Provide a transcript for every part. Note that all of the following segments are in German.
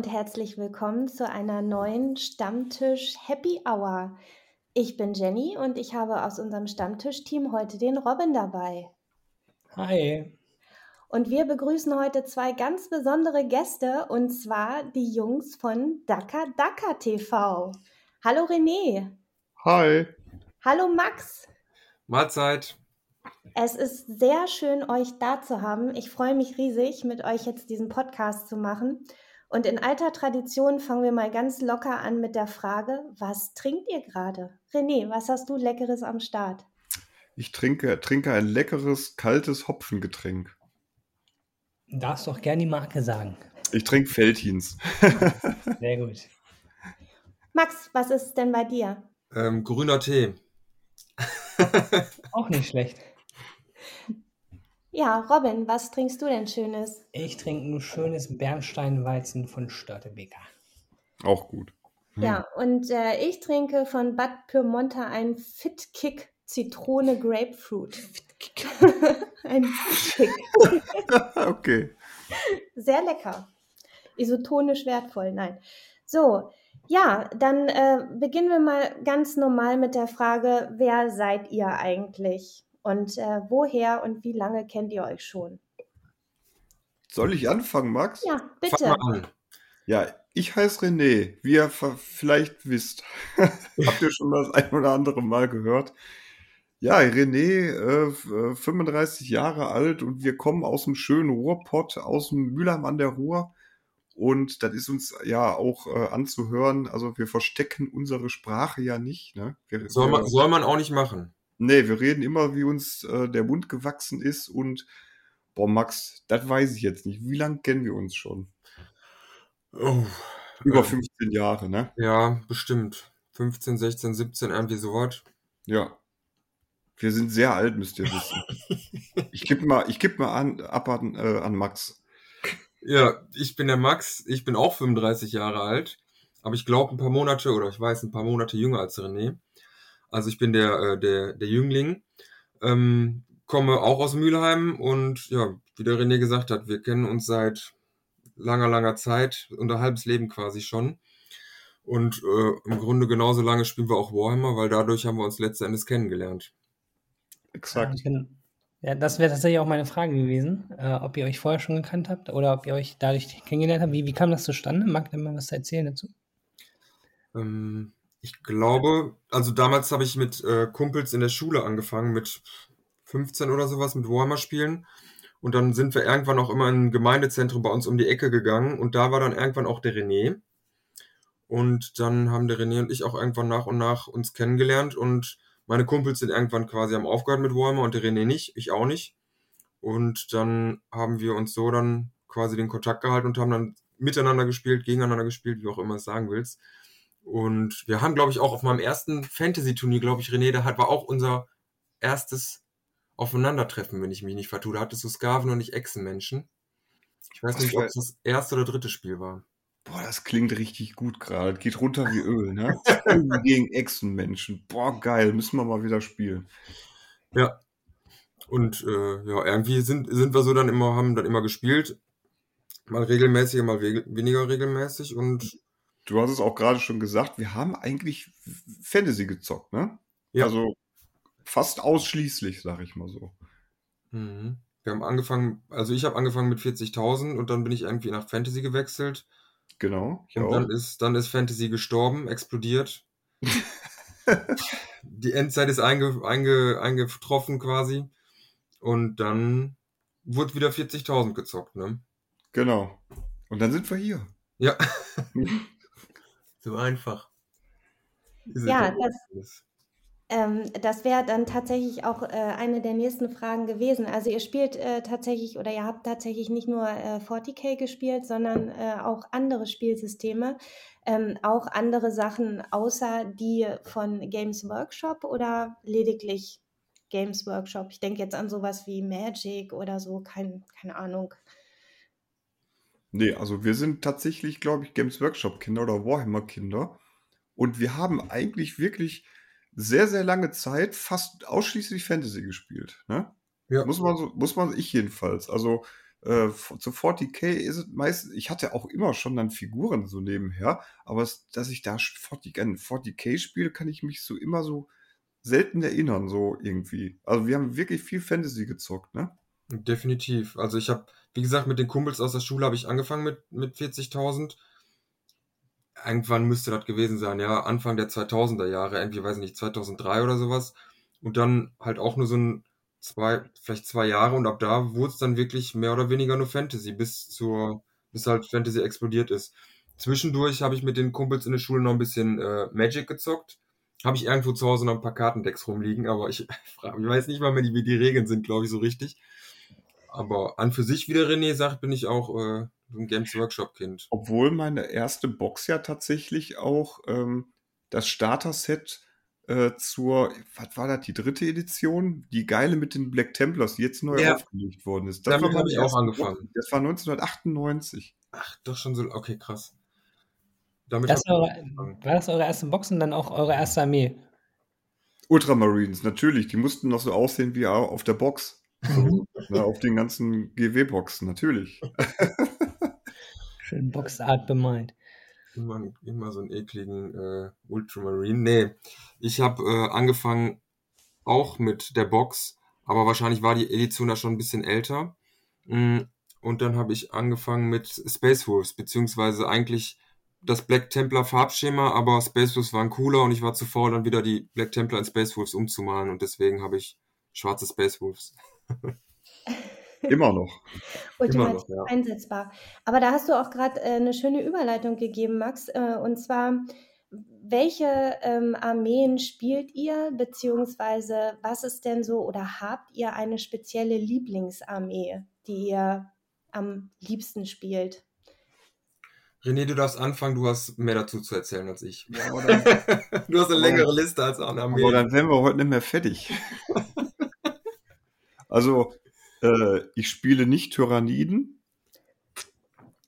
Und herzlich willkommen zu einer neuen Stammtisch Happy Hour. Ich bin Jenny und ich habe aus unserem Stammtischteam heute den Robin dabei. Hi. Und wir begrüßen heute zwei ganz besondere Gäste und zwar die Jungs von Daka Daka TV. Hallo René. Hi. Hallo Max. Mahlzeit. Es ist sehr schön, euch da zu haben. Ich freue mich riesig, mit euch jetzt diesen Podcast zu machen. Und in alter Tradition fangen wir mal ganz locker an mit der Frage, was trinkt ihr gerade? René, was hast du Leckeres am Start? Ich trinke, trinke ein leckeres, kaltes Hopfengetränk. Darfst doch gerne die Marke sagen. Ich trinke Feltins. Sehr gut. Max, was ist denn bei dir? Ähm, grüner Tee. Auch nicht schlecht. Ja, Robin, was trinkst du denn Schönes? Ich trinke ein schönes Bernsteinweizen von Störtebeker. Auch gut. Hm. Ja, und äh, ich trinke von Bad Pyrmonter ein Fit Kick Zitrone Grapefruit. ein Fit Kick. okay. Sehr lecker. Isotonisch wertvoll, nein. So, ja, dann äh, beginnen wir mal ganz normal mit der Frage, wer seid ihr eigentlich? Und äh, woher und wie lange kennt ihr euch schon? Soll ich anfangen, Max? Ja, bitte. Ja, ich heiße René. Wie ihr vielleicht wisst, habt ihr schon das ein oder andere Mal gehört. Ja, René, äh, 35 Jahre alt und wir kommen aus dem schönen Ruhrpott, aus dem Mülheim an der Ruhr. Und das ist uns ja auch äh, anzuhören. Also wir verstecken unsere Sprache ja nicht. Ne? Wir, soll, man, soll man auch nicht machen. Nee, wir reden immer, wie uns äh, der Mund gewachsen ist und boah, Max, das weiß ich jetzt nicht. Wie lange kennen wir uns schon? Oh, Über 15 Jahre, ne? Ja, bestimmt. 15, 16, 17, irgendwie sowas. Ja. Wir sind sehr alt, müsst ihr wissen. ich gebe mal, ich geb mal an, ab an, äh, an Max. Ja, ich bin der Max. Ich bin auch 35 Jahre alt. Aber ich glaube ein paar Monate, oder ich weiß, ein paar Monate jünger als René. Also ich bin der, äh, der, der Jüngling, ähm, komme auch aus Mülheim und ja, wie der René gesagt hat, wir kennen uns seit langer, langer Zeit, unser halbes Leben quasi schon. Und äh, im Grunde genauso lange spielen wir auch Warhammer, weil dadurch haben wir uns letzten Endes kennengelernt. Exakt. Ja, das wäre tatsächlich auch meine Frage gewesen, äh, ob ihr euch vorher schon gekannt habt oder ob ihr euch dadurch kennengelernt habt. Wie, wie kam das zustande? Mag ihr mal was erzählen dazu? Ähm, ich glaube, also damals habe ich mit äh, Kumpels in der Schule angefangen, mit 15 oder sowas, mit Warhammer spielen. Und dann sind wir irgendwann auch immer in ein Gemeindezentrum bei uns um die Ecke gegangen. Und da war dann irgendwann auch der René. Und dann haben der René und ich auch irgendwann nach und nach uns kennengelernt. Und meine Kumpels sind irgendwann quasi am aufgehört mit Warhammer und der René nicht, ich auch nicht. Und dann haben wir uns so dann quasi den Kontakt gehalten und haben dann miteinander gespielt, gegeneinander gespielt, wie auch immer es sagen willst. Und wir haben, glaube ich, auch auf meinem ersten Fantasy-Turnier, glaube ich, René, da hat, war auch unser erstes Aufeinandertreffen, wenn ich mich nicht vertue. Da hattest du Skaven und ich Echsenmenschen. Ich weiß nicht, ob es das erste oder dritte Spiel war. Boah, das klingt richtig gut gerade. Geht runter wie Öl, ne? gegen Echsenmenschen. Boah, geil. Müssen wir mal wieder spielen. Ja. Und äh, ja, irgendwie sind, sind wir so dann immer, haben dann immer gespielt. Mal regelmäßig, mal weniger regelmäßig. Und du hast es auch gerade schon gesagt, wir haben eigentlich Fantasy gezockt, ne? Ja. Also fast ausschließlich, sag ich mal so. Mhm. Wir haben angefangen, also ich habe angefangen mit 40.000 und dann bin ich irgendwie nach Fantasy gewechselt. Genau. Und auch. dann ist, dann ist Fantasy gestorben, explodiert. Die Endzeit ist einge, einge, eingetroffen quasi. Und dann wurde wieder 40.000 gezockt, ne? Genau. Und dann sind wir hier. Ja. So einfach. Ja, das, ähm, das wäre dann tatsächlich auch äh, eine der nächsten Fragen gewesen. Also ihr spielt äh, tatsächlich oder ihr habt tatsächlich nicht nur äh, 40k gespielt, sondern äh, auch andere Spielsysteme, ähm, auch andere Sachen außer die von Games Workshop oder lediglich Games Workshop. Ich denke jetzt an sowas wie Magic oder so, kein, keine Ahnung. Nee, also wir sind tatsächlich, glaube ich, Games Workshop-Kinder oder Warhammer-Kinder. Und wir haben eigentlich wirklich sehr, sehr lange Zeit fast ausschließlich Fantasy gespielt. Ne? Ja. Muss man so, muss man, ich jedenfalls. Also äh, zu 40k ist es meistens, ich hatte auch immer schon dann Figuren so nebenher, aber es, dass ich da 40, 40k spiele, kann ich mich so immer so selten erinnern, so irgendwie. Also wir haben wirklich viel Fantasy gezockt, ne? Definitiv. Also ich habe, wie gesagt, mit den Kumpels aus der Schule habe ich angefangen mit, mit 40.000. Irgendwann müsste das gewesen sein, ja, Anfang der 2000er Jahre, irgendwie, weiß ich nicht, 2003 oder sowas. Und dann halt auch nur so ein zwei, vielleicht zwei Jahre und ab da wurde es dann wirklich mehr oder weniger nur Fantasy, bis zur, bis halt Fantasy explodiert ist. Zwischendurch habe ich mit den Kumpels in der Schule noch ein bisschen äh, Magic gezockt. Habe ich irgendwo zu Hause noch ein paar Kartendecks rumliegen, aber ich, ich weiß nicht mal mehr, wie die Regeln sind, glaube ich, so richtig. Aber an für sich, wie der René sagt, bin ich auch äh, ein Games Workshop-Kind. Obwohl meine erste Box ja tatsächlich auch ähm, das Starter-Set äh, zur, was war das, die dritte Edition? Die geile mit den Black Templars, die jetzt neu ja. aufgelegt worden ist. Das Damit habe ich auch angefangen. Box. Das war 1998. Ach, doch schon so, okay, krass. Damit das war, war das eure erste Box und dann auch eure erste Armee? Ultramarines, natürlich. Die mussten noch so aussehen wie auf der Box. So, ne, auf den ganzen GW-Boxen, natürlich. Schön Boxart bemalt immer, immer so einen ekligen äh, Ultramarine. Nee, ich habe äh, angefangen auch mit der Box, aber wahrscheinlich war die Edition da schon ein bisschen älter. Mm, und dann habe ich angefangen mit Space Wolves, beziehungsweise eigentlich das Black Templar Farbschema, aber Space Wolves waren cooler und ich war zu faul, dann wieder die Black Templar in Space Wolves umzumalen und deswegen habe ich schwarze Space Wolves. Immer noch. Ultimativ Immer noch, ja. einsetzbar. Aber da hast du auch gerade äh, eine schöne Überleitung gegeben, Max. Äh, und zwar, welche ähm, Armeen spielt ihr, beziehungsweise was ist denn so, oder habt ihr eine spezielle Lieblingsarmee, die ihr am liebsten spielt? René, du darfst anfangen, du hast mehr dazu zu erzählen als ich. Ja, du hast eine längere Liste als eine Armee. Aber dann wären wir heute nicht mehr fertig. Also, äh, ich spiele nicht Tyranniden.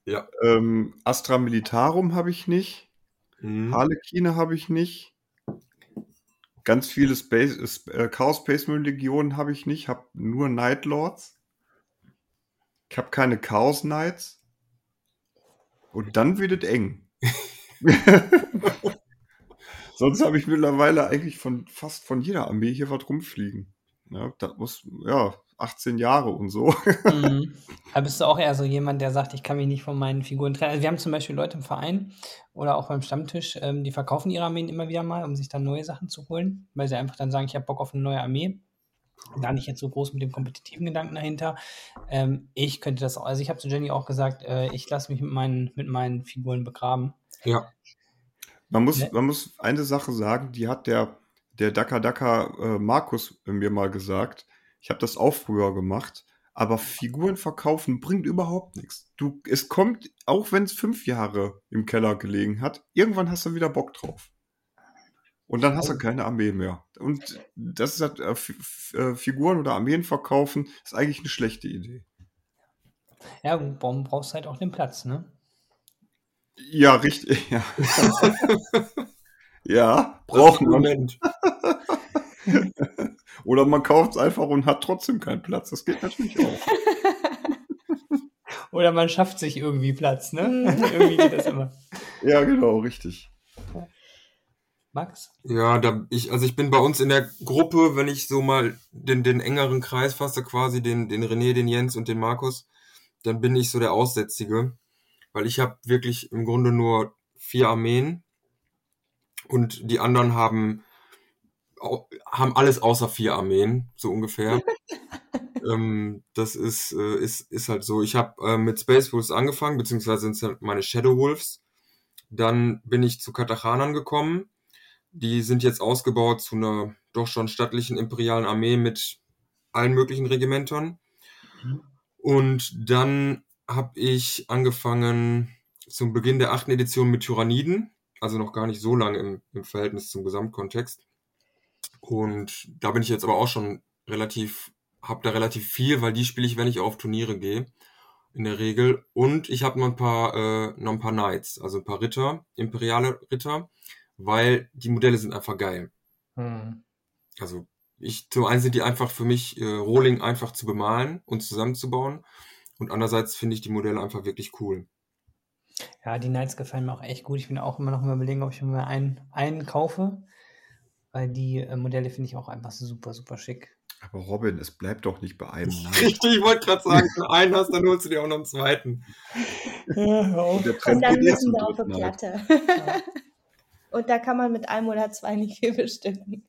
Ja. Ähm, Astra Militarum habe ich nicht. Mhm. Harlekine habe ich nicht. Ganz viele Space, äh, Chaos Space Marine Legionen habe ich nicht. Habe nur Night Lords. Ich habe keine Chaos Knights. Und dann wird es eng. Sonst habe ich mittlerweile eigentlich von fast von jeder Armee hier was rumfliegen. Ja, das muss, ja, 18 Jahre und so. Mhm. Aber bist du auch eher so jemand, der sagt, ich kann mich nicht von meinen Figuren trennen? Also wir haben zum Beispiel Leute im Verein oder auch beim Stammtisch, ähm, die verkaufen ihre Armeen immer wieder mal, um sich dann neue Sachen zu holen, weil sie einfach dann sagen, ich habe Bock auf eine neue Armee. Gar nicht jetzt so groß mit dem kompetitiven Gedanken dahinter. Ähm, ich könnte das auch, also ich habe zu Jenny auch gesagt, äh, ich lasse mich mit meinen, mit meinen Figuren begraben. Ja. Man muss, man muss eine Sache sagen, die hat der, der Daka Daka äh, Markus mir mal gesagt ich habe das auch früher gemacht. Aber Figuren verkaufen bringt überhaupt nichts. Du, es kommt, auch wenn es fünf Jahre im Keller gelegen hat, irgendwann hast du wieder Bock drauf. Und dann hast du keine Armee mehr. Und das ist halt, äh, äh Figuren oder Armeen verkaufen, ist eigentlich eine schlechte Idee. Ja, warum brauchst du halt auch den Platz, ne? Ja, richtig. Ja, ja braucht man. Oder man kauft es einfach und hat trotzdem keinen Platz. Das geht natürlich auch. Oder man schafft sich irgendwie Platz, ne? Mhm. irgendwie geht das immer. Ja, genau, richtig. Max? Ja, da ich, also ich bin bei uns in der Gruppe, wenn ich so mal den, den engeren Kreis fasse, quasi den, den René, den Jens und den Markus, dann bin ich so der Aussätzige. Weil ich habe wirklich im Grunde nur vier Armeen und die anderen haben haben alles außer vier Armeen, so ungefähr. ähm, das ist, äh, ist, ist halt so. Ich habe äh, mit Space Wolves angefangen, beziehungsweise sind es halt meine Shadow Wolves. Dann bin ich zu Katachanern gekommen. Die sind jetzt ausgebaut zu einer doch schon stattlichen imperialen Armee mit allen möglichen Regimentern. Mhm. Und dann habe ich angefangen zum Beginn der achten Edition mit Tyranniden, also noch gar nicht so lange im, im Verhältnis zum Gesamtkontext. Und da bin ich jetzt aber auch schon relativ, hab da relativ viel, weil die spiele ich, wenn ich auf Turniere gehe. In der Regel. Und ich habe noch ein paar, äh, noch ein paar Knights, also ein paar Ritter, imperiale Ritter, weil die Modelle sind einfach geil. Hm. Also ich, zum einen sind die einfach für mich äh, Rohling einfach zu bemalen und zusammenzubauen. Und andererseits finde ich die Modelle einfach wirklich cool. Ja, die Knights gefallen mir auch echt gut. Ich bin auch immer noch mal überlegen, ob ich mir einen, einen kaufe, weil die äh, Modelle finde ich auch einfach super, super schick. Aber Robin, es bleibt doch nicht bei einem Knight. Richtig, ich wollte gerade sagen, wenn du einen hast, dann holst du dir auch noch einen zweiten. Ja, Und dann müssen wir auf eine Platte. Ja. Und da kann man mit einem oder zwei nicht viel bestimmen.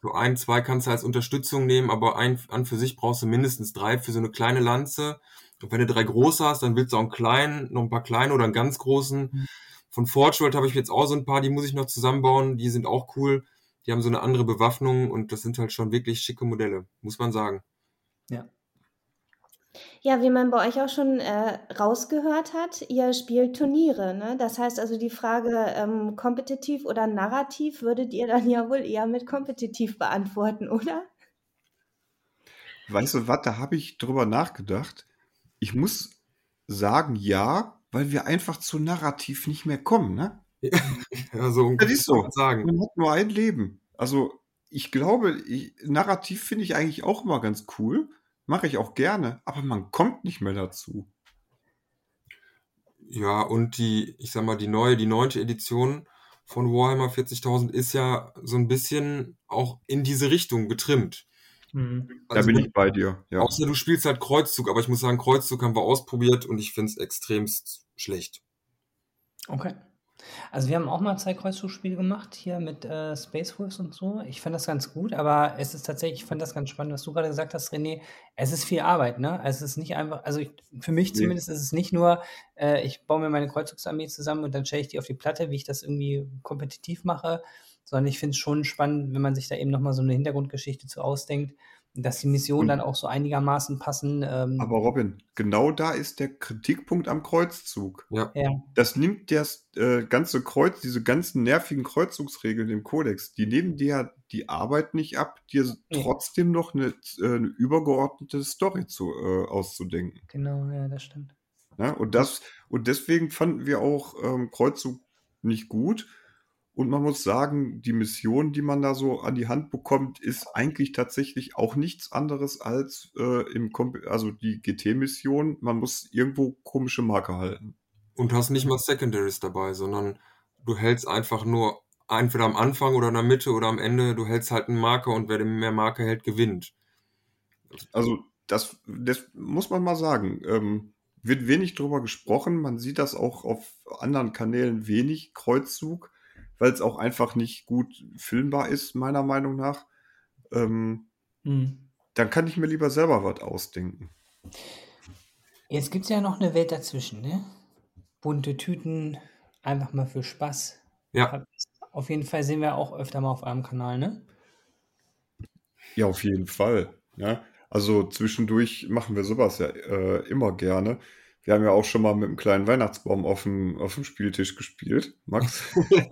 So ein, zwei kannst du als Unterstützung nehmen, aber ein, an für sich brauchst du mindestens drei für so eine kleine Lanze. Und wenn du drei große hast, dann willst du auch einen kleinen, noch ein paar kleine oder einen ganz großen. Von Forge World habe ich jetzt auch so ein paar, die muss ich noch zusammenbauen. Die sind auch cool. Die haben so eine andere Bewaffnung und das sind halt schon wirklich schicke Modelle, muss man sagen. Ja. Ja, wie man bei euch auch schon äh, rausgehört hat, ihr spielt Turniere. Ne? Das heißt also die Frage ähm, kompetitiv oder narrativ würdet ihr dann ja wohl eher mit kompetitiv beantworten, oder? Weißt du was, da habe ich drüber nachgedacht. Ich muss sagen, ja, weil wir einfach zu narrativ nicht mehr kommen, ne? Ja, so das ist so. Sagen. Man hat nur ein Leben. Also ich glaube, ich, narrativ finde ich eigentlich auch immer ganz cool. Mache ich auch gerne, aber man kommt nicht mehr dazu. Ja, und die, ich sag mal, die neue, die neunte Edition von Warhammer 40.000 ist ja so ein bisschen auch in diese Richtung getrimmt. Mhm. Also, da bin ich bei dir. Ja. Außer du spielst halt Kreuzzug, aber ich muss sagen, Kreuzzug haben wir ausprobiert und ich finde es extremst schlecht. Okay. Also wir haben auch mal zwei Kreuzzugspiele gemacht hier mit äh, Space Wolves und so. Ich fand das ganz gut, aber es ist tatsächlich, ich fand das ganz spannend, was du gerade gesagt hast, René. Es ist viel Arbeit, ne? Es ist nicht einfach, also ich, für mich nee. zumindest ist es nicht nur, äh, ich baue mir meine Kreuzzugsarmee zusammen und dann stelle ich die auf die Platte, wie ich das irgendwie kompetitiv mache, sondern ich finde es schon spannend, wenn man sich da eben nochmal so eine Hintergrundgeschichte zu ausdenkt dass die Missionen dann auch so einigermaßen passen. Ähm. Aber Robin, genau da ist der Kritikpunkt am Kreuzzug. Ja. ja. Das nimmt das äh, ganze Kreuz, diese ganzen nervigen Kreuzzugsregeln im Kodex, die nehmen dir die Arbeit nicht ab, dir nee. trotzdem noch eine, äh, eine, übergeordnete Story zu, äh, auszudenken. Genau, ja, das stimmt. Ja, und, das, und deswegen fanden wir auch ähm, Kreuzzug nicht gut und man muss sagen, die Mission, die man da so an die Hand bekommt, ist eigentlich tatsächlich auch nichts anderes als äh, im Kom also die GT-Mission. Man muss irgendwo komische Marke halten. Und hast nicht mal Secondaries dabei, sondern du hältst einfach nur entweder am Anfang oder in der Mitte oder am Ende, du hältst halt einen Marker und wer mehr Marker hält, gewinnt. Also das, das muss man mal sagen. Ähm, wird wenig drüber gesprochen. Man sieht das auch auf anderen Kanälen wenig, Kreuzzug weil es auch einfach nicht gut filmbar ist, meiner Meinung nach. Ähm, mhm. Dann kann ich mir lieber selber was ausdenken. Jetzt gibt es ja noch eine Welt dazwischen, ne? Bunte Tüten, einfach mal für Spaß. Ja. Auf jeden Fall sehen wir auch öfter mal auf eurem Kanal, ne? Ja, auf jeden Fall. Ja. Also zwischendurch machen wir sowas ja äh, immer gerne. Wir haben ja auch schon mal mit einem kleinen Weihnachtsbaum auf dem, auf dem Spieltisch gespielt, Max.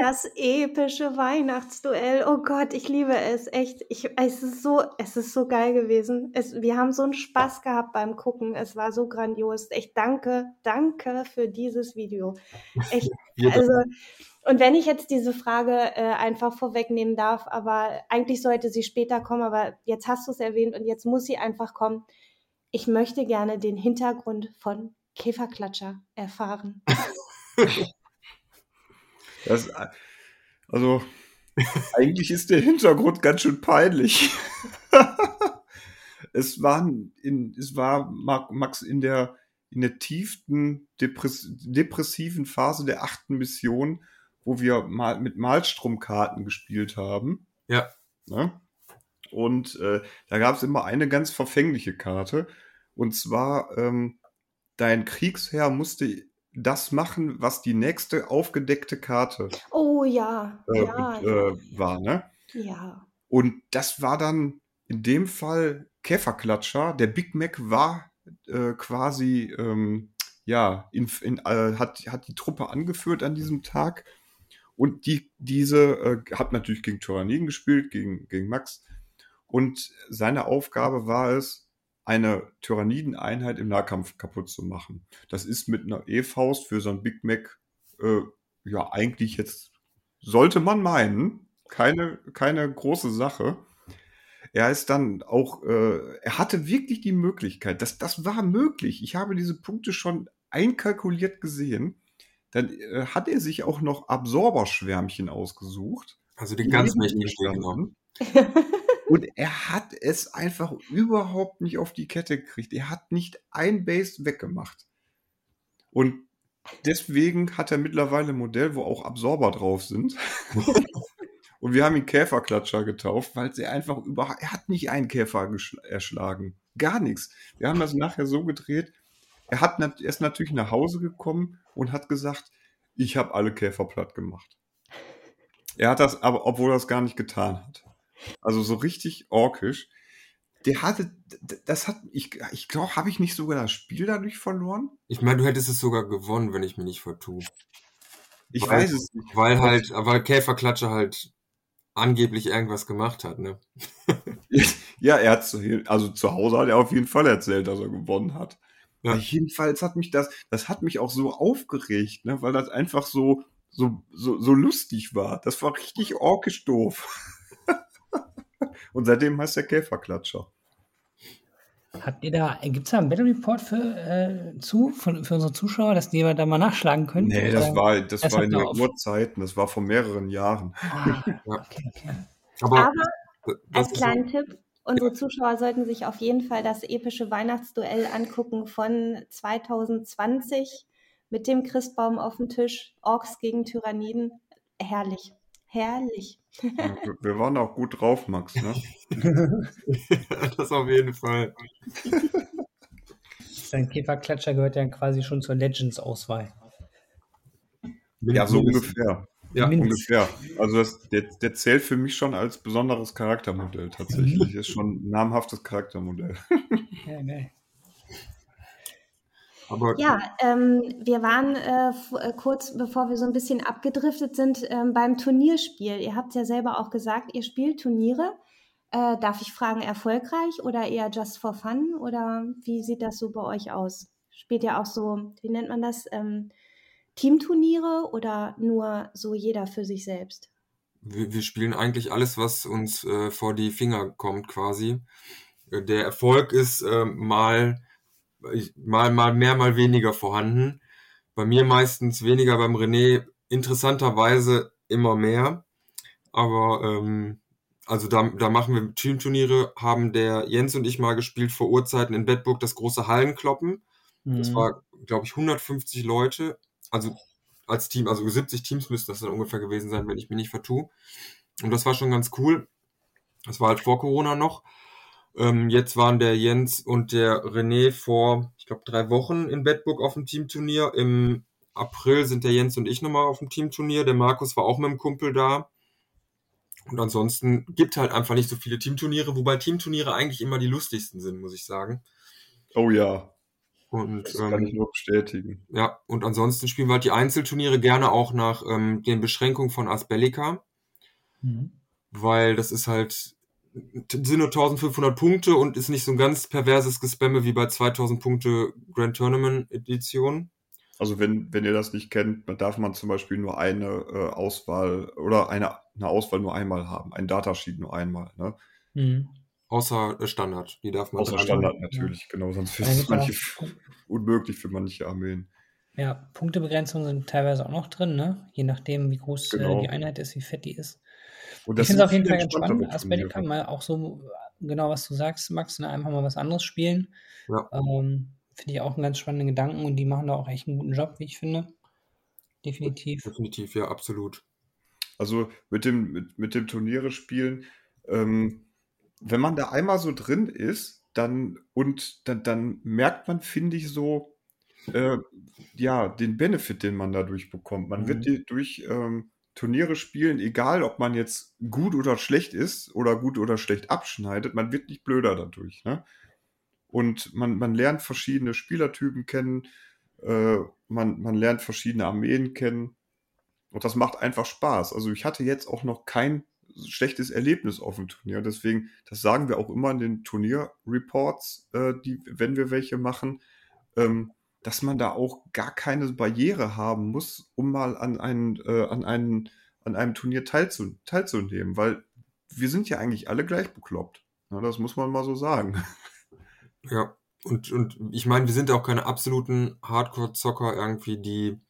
Das epische Weihnachtsduell. Oh Gott, ich liebe es. Echt. Ich, es, ist so, es ist so geil gewesen. Es, wir haben so einen Spaß gehabt beim Gucken. Es war so grandios. Echt danke, danke für dieses Video. Echt. Also, und wenn ich jetzt diese Frage äh, einfach vorwegnehmen darf, aber eigentlich sollte sie später kommen, aber jetzt hast du es erwähnt und jetzt muss sie einfach kommen ich möchte gerne den Hintergrund von Käferklatscher erfahren. Das, also, eigentlich ist der Hintergrund ganz schön peinlich. es, waren in, es war Max in der, in der tiefsten Depress depressiven Phase der achten Mission, wo wir mal mit Malstromkarten gespielt haben. Ja. Ne? Und äh, da gab es immer eine ganz verfängliche Karte. Und zwar, ähm, dein Kriegsherr musste das machen, was die nächste aufgedeckte Karte oh, ja. Äh, ja, äh, war. Ne? Ja. Und das war dann in dem Fall Käferklatscher. Der Big Mac war äh, quasi, ähm, ja, in, in, äh, hat, hat die Truppe angeführt an diesem Tag. Und die, diese äh, hat natürlich gegen Tyranniden gespielt, gegen, gegen Max. Und seine Aufgabe war es, eine Tyrannideneinheit im Nahkampf kaputt zu machen. Das ist mit einer E-Faust für so ein Big Mac äh, ja eigentlich jetzt, sollte man meinen, keine, keine große Sache. er ist dann auch, äh, er hatte wirklich die Möglichkeit, das, das war möglich. Ich habe diese Punkte schon einkalkuliert gesehen. Dann äh, hat er sich auch noch Absorberschwärmchen ausgesucht. Also den ganz mächtigen genommen. Und er hat es einfach überhaupt nicht auf die Kette gekriegt. Er hat nicht ein Base weggemacht. Und deswegen hat er mittlerweile ein Modell, wo auch Absorber drauf sind. Und wir haben ihn Käferklatscher getauft, weil er einfach überhaupt, er hat nicht einen Käfer erschlagen. Gar nichts. Wir haben das nachher so gedreht. Er, hat, er ist natürlich nach Hause gekommen und hat gesagt, ich habe alle Käfer platt gemacht. Er hat das aber, obwohl er es gar nicht getan hat. Also so richtig orkisch. Der hatte, das hat, ich, ich glaube, habe ich nicht sogar das Spiel dadurch verloren? Ich meine, du hättest es sogar gewonnen, wenn ich mich nicht vertue. Ich weil, weiß es nicht. Weil halt, weil Käferklatsche halt angeblich irgendwas gemacht hat, ne? ja, er hat zu, also zu Hause hat er auf jeden Fall erzählt, dass er gewonnen hat. Ja. Jedenfalls hat mich das, das hat mich auch so aufgeregt, ne, weil das einfach so, so, so, so lustig war. Das war richtig orkisch doof. Und seitdem heißt der Käferklatscher. Habt ihr da, gibt es da einen Battle Report für, äh, zu, für, für unsere Zuschauer, dass die da mal nachschlagen können? Nee, das war, das, das war in den Urzeiten, das war vor mehreren Jahren. Ah, okay, okay. Aber, Aber als kleinen Tipp, unsere Zuschauer sollten sich auf jeden Fall das epische Weihnachtsduell angucken von 2020 mit dem Christbaum auf dem Tisch, Orks gegen Tyranniden. Herrlich. Herrlich. Ja, wir waren auch gut drauf, Max, ne? das auf jeden Fall. Sein Käferklatscher gehört ja quasi schon zur Legends-Auswahl. Ja, so ungefähr. Ja, ungefähr. Also das, der, der, zählt für mich schon als besonderes Charaktermodell tatsächlich. Ist schon ein namhaftes Charaktermodell. Ja, geil. Aber ja, ähm, wir waren äh, äh, kurz bevor wir so ein bisschen abgedriftet sind ähm, beim Turnierspiel. Ihr habt ja selber auch gesagt, ihr spielt Turniere. Äh, darf ich fragen, erfolgreich oder eher just for fun? Oder wie sieht das so bei euch aus? Spielt ihr auch so, wie nennt man das, ähm, Teamturniere oder nur so jeder für sich selbst? Wir, wir spielen eigentlich alles, was uns äh, vor die Finger kommt quasi. Äh, der Erfolg ist äh, mal mal, mal mehr, mal weniger vorhanden. Bei mir meistens weniger, beim René interessanterweise immer mehr. Aber ähm, also da, da machen wir Teamturniere, haben der Jens und ich mal gespielt vor Urzeiten in Bedburg das große Hallenkloppen. Mhm. Das war, glaube ich, 150 Leute. Also als Team, also 70 Teams müsste das dann ungefähr gewesen sein, wenn ich mich nicht vertue. Und das war schon ganz cool. Das war halt vor Corona noch. Ähm, jetzt waren der Jens und der René vor, ich glaube, drei Wochen in Bedburg auf dem Teamturnier. Im April sind der Jens und ich nochmal auf dem Teamturnier. Der Markus war auch mit dem Kumpel da. Und ansonsten gibt halt einfach nicht so viele Teamturniere, wobei Teamturniere eigentlich immer die lustigsten sind, muss ich sagen. Oh ja. Und, das kann ähm, ich nur bestätigen. Ja, und ansonsten spielen wir halt die Einzelturniere gerne auch nach ähm, den Beschränkungen von Asbellica. Mhm. Weil das ist halt sind nur 1500 Punkte und ist nicht so ein ganz perverses Gespamme wie bei 2000 Punkte Grand Tournament Edition. Also wenn, wenn ihr das nicht kennt, dann darf man zum Beispiel nur eine äh, Auswahl oder eine, eine Auswahl nur einmal haben, ein Datasheet nur einmal. Ne? Mhm. Außer äh, Standard, die darf man Außer Standard haben. natürlich, ja. genau, sonst ist es manche unmöglich für manche Armeen. Ja, Punktebegrenzungen sind teilweise auch noch drin, ne? Je nachdem, wie groß äh, genau. äh, die Einheit ist, wie fett die ist ich finde es auf jeden Fall ganz spannend. Aspekt kann mal auch so, genau was du sagst, Max, ne, einfach mal was anderes spielen. Ja. Ähm, finde ich auch einen ganz spannenden Gedanken und die machen da auch echt einen guten Job, wie ich finde. Definitiv. Definitiv, ja, absolut. Also mit dem, mit, mit dem Turniere spielen, ähm, wenn man da einmal so drin ist, dann und dann, dann merkt man, finde ich, so äh, ja, den Benefit, den man dadurch bekommt. Man mhm. wird durch ähm, Turniere spielen, egal ob man jetzt gut oder schlecht ist oder gut oder schlecht abschneidet, man wird nicht blöder dadurch. Ne? Und man, man lernt verschiedene Spielertypen kennen, äh, man, man lernt verschiedene Armeen kennen. Und das macht einfach Spaß. Also ich hatte jetzt auch noch kein schlechtes Erlebnis auf dem Turnier. Deswegen, das sagen wir auch immer in den Turnierreports, äh, die, wenn wir welche machen. Ähm, dass man da auch gar keine Barriere haben muss, um mal an, einen, äh, an, einen, an einem Turnier teilzu, teilzunehmen, weil wir sind ja eigentlich alle gleich bekloppt. Ja, das muss man mal so sagen. Ja, und, und ich meine, wir sind ja auch keine absoluten Hardcore-Zocker irgendwie, die,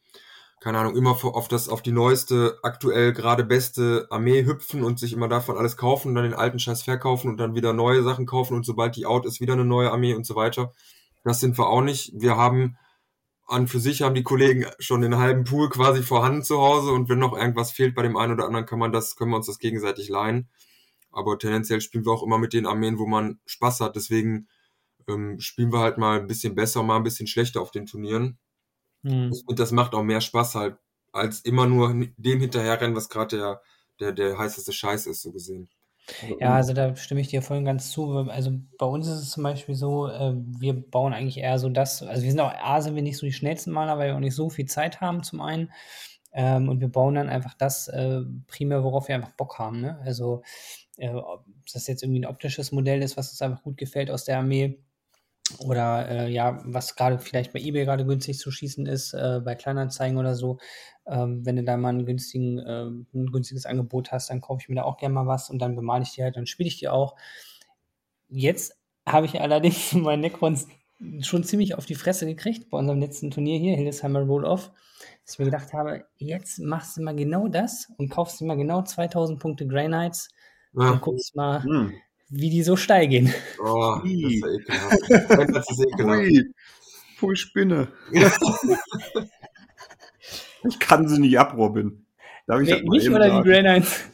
keine Ahnung, immer auf das, auf die neueste, aktuell gerade beste Armee hüpfen und sich immer davon alles kaufen und dann den alten Scheiß verkaufen und dann wieder neue Sachen kaufen und sobald die out ist, wieder eine neue Armee und so weiter. Das sind wir auch nicht. Wir haben an für sich haben die Kollegen schon den halben Pool quasi vorhanden zu Hause und wenn noch irgendwas fehlt bei dem einen oder anderen, kann man das, können wir uns das gegenseitig leihen. Aber tendenziell spielen wir auch immer mit den Armeen, wo man Spaß hat. Deswegen ähm, spielen wir halt mal ein bisschen besser, mal ein bisschen schlechter auf den Turnieren. Mhm. Und das macht auch mehr Spaß halt, als immer nur dem hinterherrennen, was gerade der, der, der heißeste Scheiß ist, so gesehen. Ja, also da stimme ich dir voll und ganz zu. Also bei uns ist es zum Beispiel so, äh, wir bauen eigentlich eher so das, also wir sind auch, A, sind wir nicht so die schnellsten Maler, weil wir auch nicht so viel Zeit haben zum einen. Ähm, und wir bauen dann einfach das äh, primär, worauf wir einfach Bock haben. Ne? Also äh, ob das jetzt irgendwie ein optisches Modell ist, was uns einfach gut gefällt aus der Armee, oder äh, ja, was gerade vielleicht bei eBay gerade günstig zu schießen ist, äh, bei Kleinanzeigen oder so. Ähm, wenn du da mal einen günstigen, äh, ein günstiges Angebot hast, dann kaufe ich mir da auch gerne mal was und dann bemale ich die halt, dann spiele ich die auch. Jetzt habe ich allerdings meinen Necrons schon ziemlich auf die Fresse gekriegt bei unserem letzten Turnier hier, Hildesheimer Roll-Off, dass ich mir gedacht habe, jetzt machst du mal genau das und kaufst dir mal genau 2000 Punkte Grey Knights ja. und guckst mal, hm wie die so steil gehen. Oh, das ist ja ekelhaft. Das ist ekelhaft. Ui, Pui Spinne. ich kann sie nicht ab, Robin. Darf ich nee, mich oder sagen? die Grey Knights?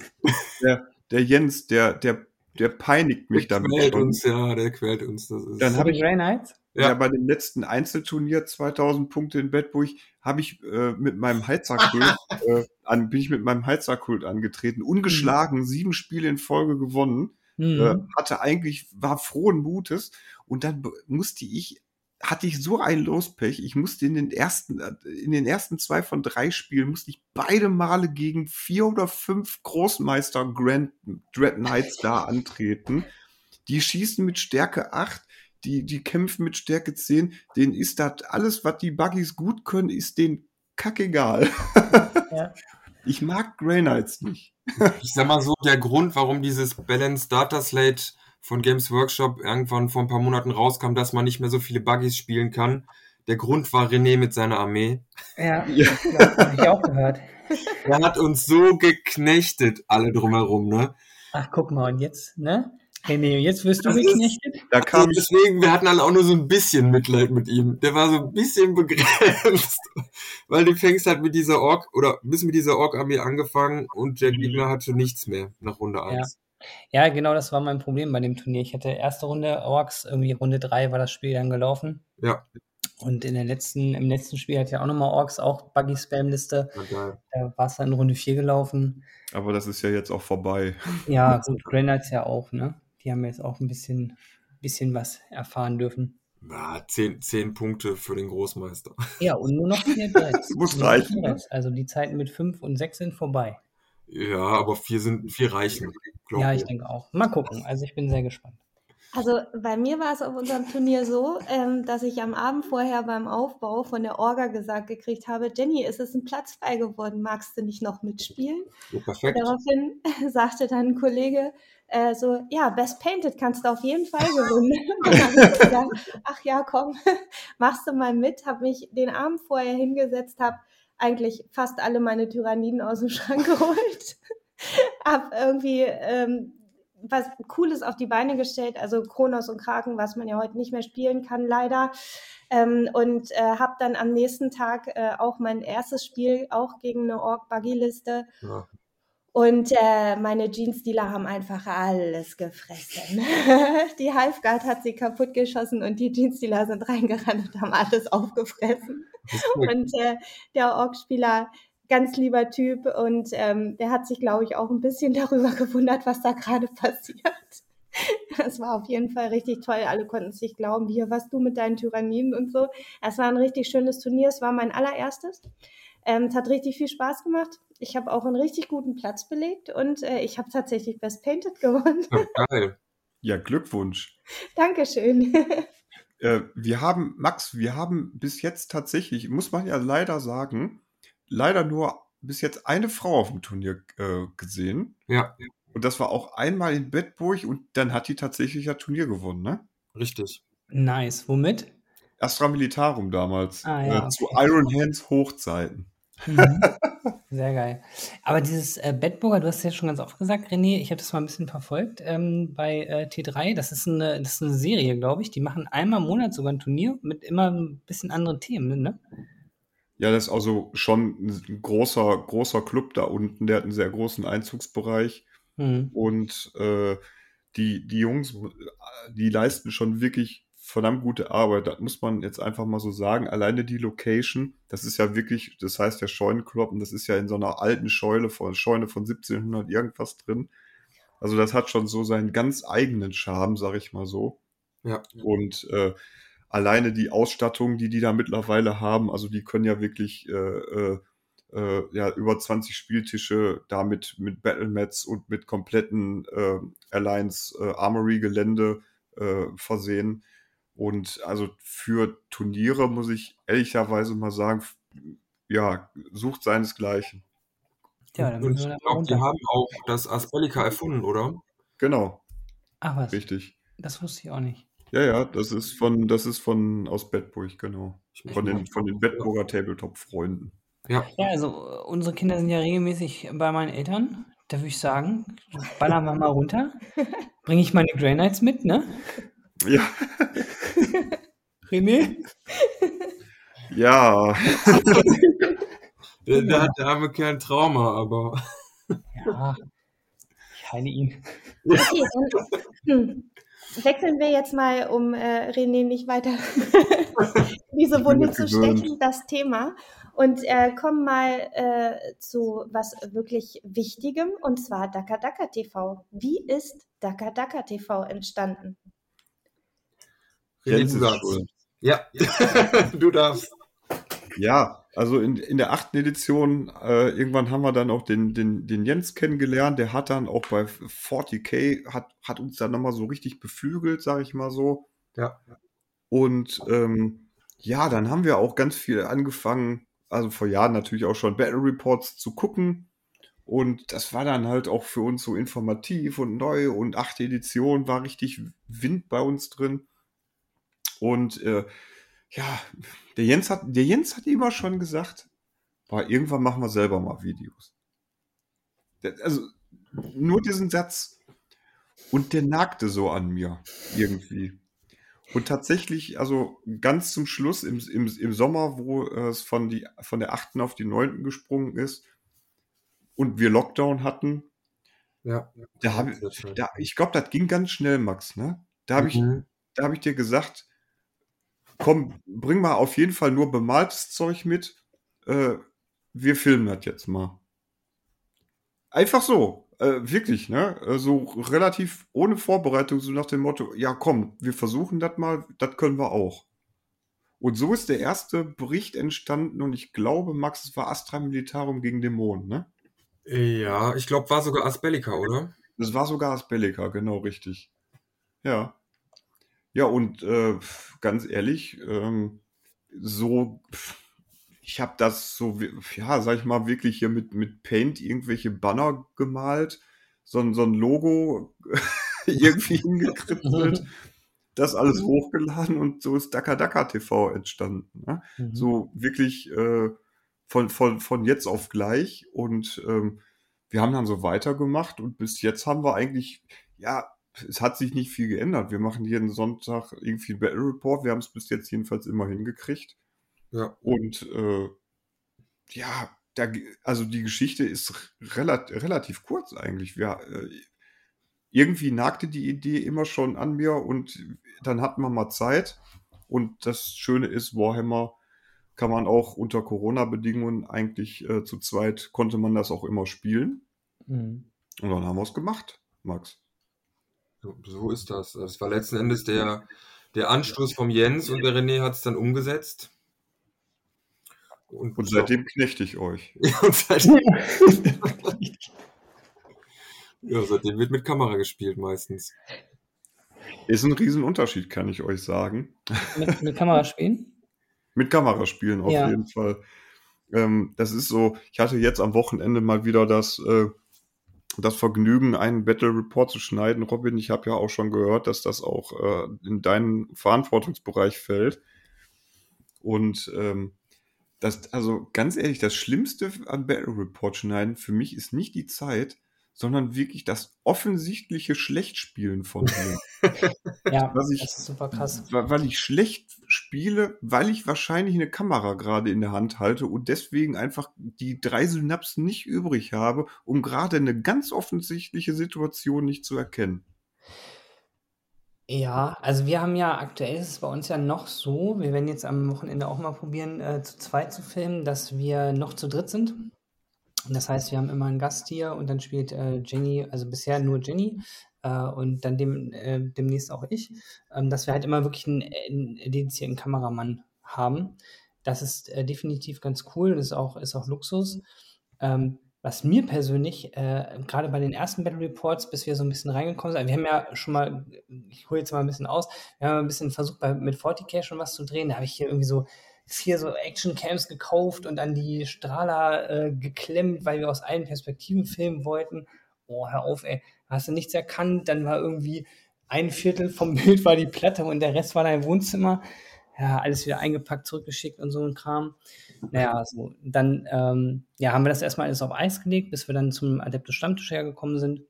Der, der Jens, der, der, der peinigt mich der damit. Der quält uns, ja, der quält uns. Das ist Dann habe ich Grey Knights? Ja. ja, bei dem letzten Einzelturnier 2000 Punkte in Bettburg habe ich äh, mit meinem Heizerkult äh, an, bin ich mit meinem Heizerkult angetreten, ungeschlagen, mhm. sieben Spiele in Folge gewonnen. Äh, mhm. Äh, hatte eigentlich, war frohen Mutes und dann musste ich hatte ich so ein Lospech. Ich musste in den ersten, in den ersten zwei von drei Spielen musste ich beide Male gegen vier oder fünf Großmeister Grand Dread Knights da antreten. Die schießen mit Stärke 8, die, die kämpfen mit Stärke 10. Denen ist das alles, was die Buggies gut können, ist denen kackegal. Ja. Ich mag Grey Knights nicht. Ich sag mal so, der Grund, warum dieses Balance Data Slate von Games Workshop irgendwann vor ein paar Monaten rauskam, dass man nicht mehr so viele Buggies spielen kann, der Grund war René mit seiner Armee. Ja, ja. das habe ich auch gehört. Er hat uns so geknechtet, alle drumherum, ne? Ach, guck mal, und jetzt, ne? Hey, nee, jetzt wirst du geknechtet. Da kam also deswegen, wir hatten alle auch nur so ein bisschen Mitleid mit ihm. Der war so ein bisschen begrenzt. Weil du fängst halt mit dieser Ork oder bis mit dieser Ork-Armee angefangen und der mhm. Gegner hatte nichts mehr nach Runde 1. Ja. ja. genau, das war mein Problem bei dem Turnier. Ich hatte erste Runde Orks, irgendwie Runde 3 war das Spiel dann gelaufen. Ja. Und in der letzten, im letzten Spiel hat ja auch nochmal Orks, auch Buggy-Spam-Liste. Da war es dann in Runde 4 gelaufen. Aber das ist ja jetzt auch vorbei. Ja, gut, Grenadiers ja auch, ne? Die haben jetzt auch ein bisschen, bisschen was erfahren dürfen. Ja, zehn, zehn Punkte für den Großmeister. Ja, und nur noch vier Dreads. Muss reichen. Ne? Also die Zeiten mit fünf und sechs sind vorbei. Ja, aber vier sind vier reichen. Ja, ich denke auch. Mal gucken. Also ich bin sehr gespannt. Also bei mir war es auf unserem Turnier so, ähm, dass ich am Abend vorher beim Aufbau von der Orga gesagt gekriegt habe, Jenny, ist es ein Platz frei geworden, magst du nicht noch mitspielen? Ja, perfekt. Daraufhin sagte dann ein Kollege, äh, so, ja, Best Painted kannst du auf jeden Fall gewinnen. gedacht, ach ja, komm, machst du mal mit. Habe mich den Abend vorher hingesetzt, habe eigentlich fast alle meine Tyranniden aus dem Schrank geholt. habe irgendwie ähm, was Cooles auf die Beine gestellt, also Kronos und Kraken, was man ja heute nicht mehr spielen kann, leider. Ähm, und äh, habe dann am nächsten Tag äh, auch mein erstes Spiel, auch gegen eine Org-Buggy-Liste. Ja. Und äh, meine Jeans-Dealer haben einfach alles gefressen. die Halfguard hat sie kaputt geschossen und die Jeans-Dealer sind reingerannt und haben alles aufgefressen. Und äh, der Org-Spieler, ganz lieber Typ und ähm, der hat sich, glaube ich, auch ein bisschen darüber gewundert, was da gerade passiert. Das war auf jeden Fall richtig toll. Alle konnten es nicht glauben, hier, was du mit deinen Tyrannien und so. Es war ein richtig schönes Turnier. Es war mein allererstes. Ähm, es hat richtig viel Spaß gemacht. Ich habe auch einen richtig guten Platz belegt und äh, ich habe tatsächlich Best Painted gewonnen. Ja, geil. Ja, Glückwunsch. Dankeschön. äh, wir haben, Max, wir haben bis jetzt tatsächlich, muss man ja leider sagen, leider nur bis jetzt eine Frau auf dem Turnier äh, gesehen. Ja. Und das war auch einmal in Bedburg und dann hat die tatsächlich ja Turnier gewonnen, ne? Richtig. Nice. Womit? Astra Militarum damals. Ah, ja, äh, zu Iron Hands Hochzeiten. Mhm. Sehr geil. Aber dieses äh, Bedburger, du hast es ja schon ganz oft gesagt, René, ich habe das mal ein bisschen verfolgt ähm, bei äh, T3. Das ist, eine, das ist eine Serie, glaube ich. Die machen einmal im Monat sogar ein Turnier mit immer ein bisschen anderen Themen, ne? Ja, das ist also schon ein großer, großer Club da unten. Der hat einen sehr großen Einzugsbereich. Mhm. Und äh, die, die Jungs, die leisten schon wirklich verdammt gute Arbeit. Das muss man jetzt einfach mal so sagen. Alleine die Location, das ist ja wirklich, das heißt der Scheunenkloppen, das ist ja in so einer alten Scheune von, Scheune von 1700 irgendwas drin. Also das hat schon so seinen ganz eigenen Charme, sag ich mal so. Ja. Und äh, alleine die Ausstattung, die die da mittlerweile haben, also die können ja wirklich äh, äh, äh, ja, über 20 Spieltische damit mit Battlemats und mit kompletten äh, Alliance äh, Armory-Gelände äh, versehen. Und also für Turniere muss ich ehrlicherweise mal sagen, ja, sucht seinesgleichen. Ja, dann Und müssen wir ich glaube, die haben auch das Aspellica erfunden, oder? Genau, Ach was, richtig. das wusste ich auch nicht. Ja, ja, das ist von, das ist von aus Bedburg, genau. Von den, von den Bedburger Tabletop-Freunden. Ja. Ja, also unsere Kinder sind ja regelmäßig bei meinen Eltern. Da würde ich sagen, ballern wir mal runter. Bringe ich meine Grey Knights mit, ne? Ja, René? ja, Der, der hat der arme Kerl ein Trauma, aber Ja, ich heile ihn. Okay, dann hm, wechseln wir jetzt mal, um äh, René nicht weiter diese Wunde zu gewöhnt. stechen, das Thema. Und äh, kommen mal äh, zu was wirklich Wichtigem, und zwar Daka Daka TV. Wie ist Daka Daka TV entstanden? René, du schuld. Ja, du darfst. Ja, also in, in der achten Edition, äh, irgendwann haben wir dann auch den, den, den Jens kennengelernt. Der hat dann auch bei 40k, hat, hat uns dann nochmal so richtig beflügelt, sag ich mal so. Ja. Und ähm, ja, dann haben wir auch ganz viel angefangen, also vor Jahren natürlich auch schon Battle Reports zu gucken. Und das war dann halt auch für uns so informativ und neu. Und achte Edition war richtig Wind bei uns drin. Und äh, ja, der Jens hat, der Jens hat immer schon gesagt, boah, irgendwann machen wir selber mal Videos. Also nur diesen Satz. Und der nagte so an mir irgendwie. Und tatsächlich, also ganz zum Schluss im, im, im Sommer, wo es von, die, von der 8. auf die 9. gesprungen ist und wir Lockdown hatten, Ja. da habe ich, da, ich glaube, das ging ganz schnell, Max, ne? Da habe ich, Mhm. da habe ich dir gesagt, komm, bring mal auf jeden Fall nur bemaltes Zeug mit. Äh, wir filmen das jetzt mal. Einfach so, äh, wirklich, ne? So relativ ohne Vorbereitung, so nach dem Motto, ja komm, wir versuchen das mal, das können wir auch. Und so ist der erste Bericht entstanden und ich glaube, Max, es war Astra Militarum gegen Dämonen, ne? Ja, ich glaube, war sogar Aspellica, oder? Das war sogar Aspellica, genau richtig. Ja. Ja, und äh, ganz ehrlich, ähm, so, ich habe das so, ja, sag ich mal, wirklich hier mit, mit Paint irgendwelche Banner gemalt, so, ein- so ein Logo irgendwie hingekritzelt, das alles hochgeladen und so ist Daka Daka TV entstanden. Ne? Mhm. so wirklich äh, von, von, von jetzt auf gleich. Und ähm, wir haben dann so weitergemacht und bis jetzt haben wir eigentlich, ja, es hat sich nicht viel geändert. Wir machen jeden Sonntag irgendwie ein Battle Report. Wir haben es bis jetzt jedenfalls immer hingekriegt. Ja. Und äh, ja, da, also die Geschichte ist relat relativ kurz eigentlich. Wir, äh, irgendwie nagte die Idee immer schon an mir und dann hatten wir mal Zeit. Und das Schöne ist, Warhammer kann man auch unter Corona-Bedingungen eigentlich äh, zu zweit, konnte man das auch immer spielen. Mhm. Und dann haben wir es gemacht, Max. So, so ist das. Das war letzten Endes der, der Anstoß vom Jens und der René hat es dann umgesetzt. Und, Und seitdem knechte ich euch. Ja, und seitdem, ja, seitdem wird mit Kamera gespielt meistens. Ist ein Riesenunterschied, kann ich euch sagen. Mit, mit Kamera spielen? Mit Kamera spielen auf Ja. jeden Fall. Ähm, das ist so, ich hatte jetzt am Wochenende mal wieder das, äh, das Vergnügen, einen Battle Report zu schneiden. Robin, ich habe ja auch schon gehört, dass das auch äh, in deinen Verantwortungsbereich fällt. Und ähm, das, also ganz ehrlich, das Schlimmste an Battle Report schneiden für mich ist nicht die Zeit, sondern wirklich das offensichtliche Schlechtspielen von mir. ja, was ich, das ist super krass. Weil ich schlecht spiele, weil ich wahrscheinlich eine Kamera gerade in der Hand halte und deswegen einfach die drei Synapsen nicht übrig habe, um gerade eine ganz offensichtliche Situation nicht zu erkennen. Ja, also wir haben ja aktuell ist es bei uns ja noch so, wir werden jetzt am Wochenende auch mal probieren, äh, zu zweit zu filmen, dass wir noch zu dritt sind. Das heißt, wir haben immer einen Gast hier und dann spielt äh, Jenny, also bisher nur Jenny und dann dem, äh, demnächst auch ich, ähm, dass wir halt immer wirklich einen, dedizierten Kameramann haben. Das ist äh, definitiv ganz cool, das ist auch, ist auch Luxus. Ähm, was mir persönlich, äh, gerade bei den ersten Battle Reports, bis wir so ein bisschen reingekommen sind, wir haben ja schon mal, ich hole jetzt mal ein bisschen aus, wir haben ein bisschen versucht, bei, mit 40k schon was zu drehen. Da habe ich hier irgendwie so vier so Action-Cams gekauft und an die Strahler äh, geklemmt, weil wir aus allen Perspektiven filmen wollten. Oh, hör auf, ey, hast du nichts erkannt, dann war irgendwie ein Viertel vom Bild war die Platte und der Rest war dein Wohnzimmer. Ja, alles wieder eingepackt, zurückgeschickt und so ein Kram. Naja, so, dann ähm, ja, haben wir das erstmal alles auf Eis gelegt, bis wir dann zum Adeptus Stammtisch hergekommen sind.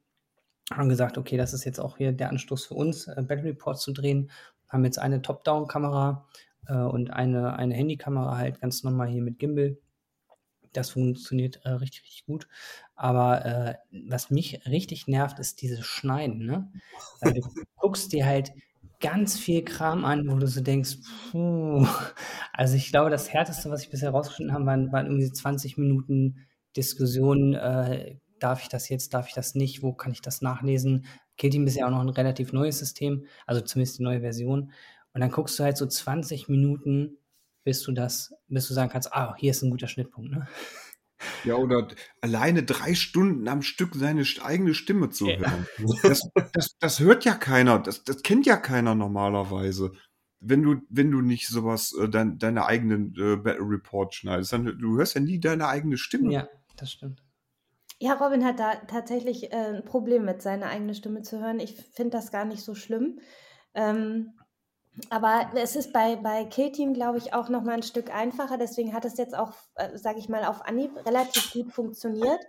Haben gesagt, okay, das ist jetzt auch hier der Anstoß für uns, äh, Battle Reports zu drehen. Haben jetzt eine Top-Down-Kamera äh, und eine, eine Handykamera halt ganz normal hier mit Gimbal. Das funktioniert äh, richtig, richtig gut. Aber äh, was mich richtig nervt, ist dieses Schneiden. Ne? Weil du guckst dir halt ganz viel Kram an, wo du so denkst, puh. Also ich glaube, das Härteste, was ich bisher rausgeschnitten habe, waren, waren irgendwie 20 Minuten Diskussion. Äh, darf ich das jetzt, darf ich das nicht, wo kann ich das nachlesen? Killteam ist ja auch noch ein relativ neues System, also zumindest die neue Version. Und dann guckst du halt so 20 Minuten, bis du das, bis du sagen kannst, ah, hier ist ein guter Schnittpunkt, ne? Ja, oder alleine drei Stunden am Stück seine eigene Stimme zu hören. Das, das, das hört ja keiner, das, das kennt ja keiner normalerweise. Wenn du, wenn du nicht sowas, äh, dein, deine eigenen äh, Battle Report schneidest, dann du hörst ja nie deine eigene Stimme. Ja, das stimmt. Ja, Robin hat da tatsächlich äh, ein Problem mit, seine eigene Stimme zu hören. Ich finde das gar nicht so schlimm. Ähm, aber es ist bei, bei Killteam, glaube ich, auch noch mal ein Stück einfacher. Deswegen hat es jetzt auch, äh, sage ich mal, auf Anhieb relativ gut funktioniert,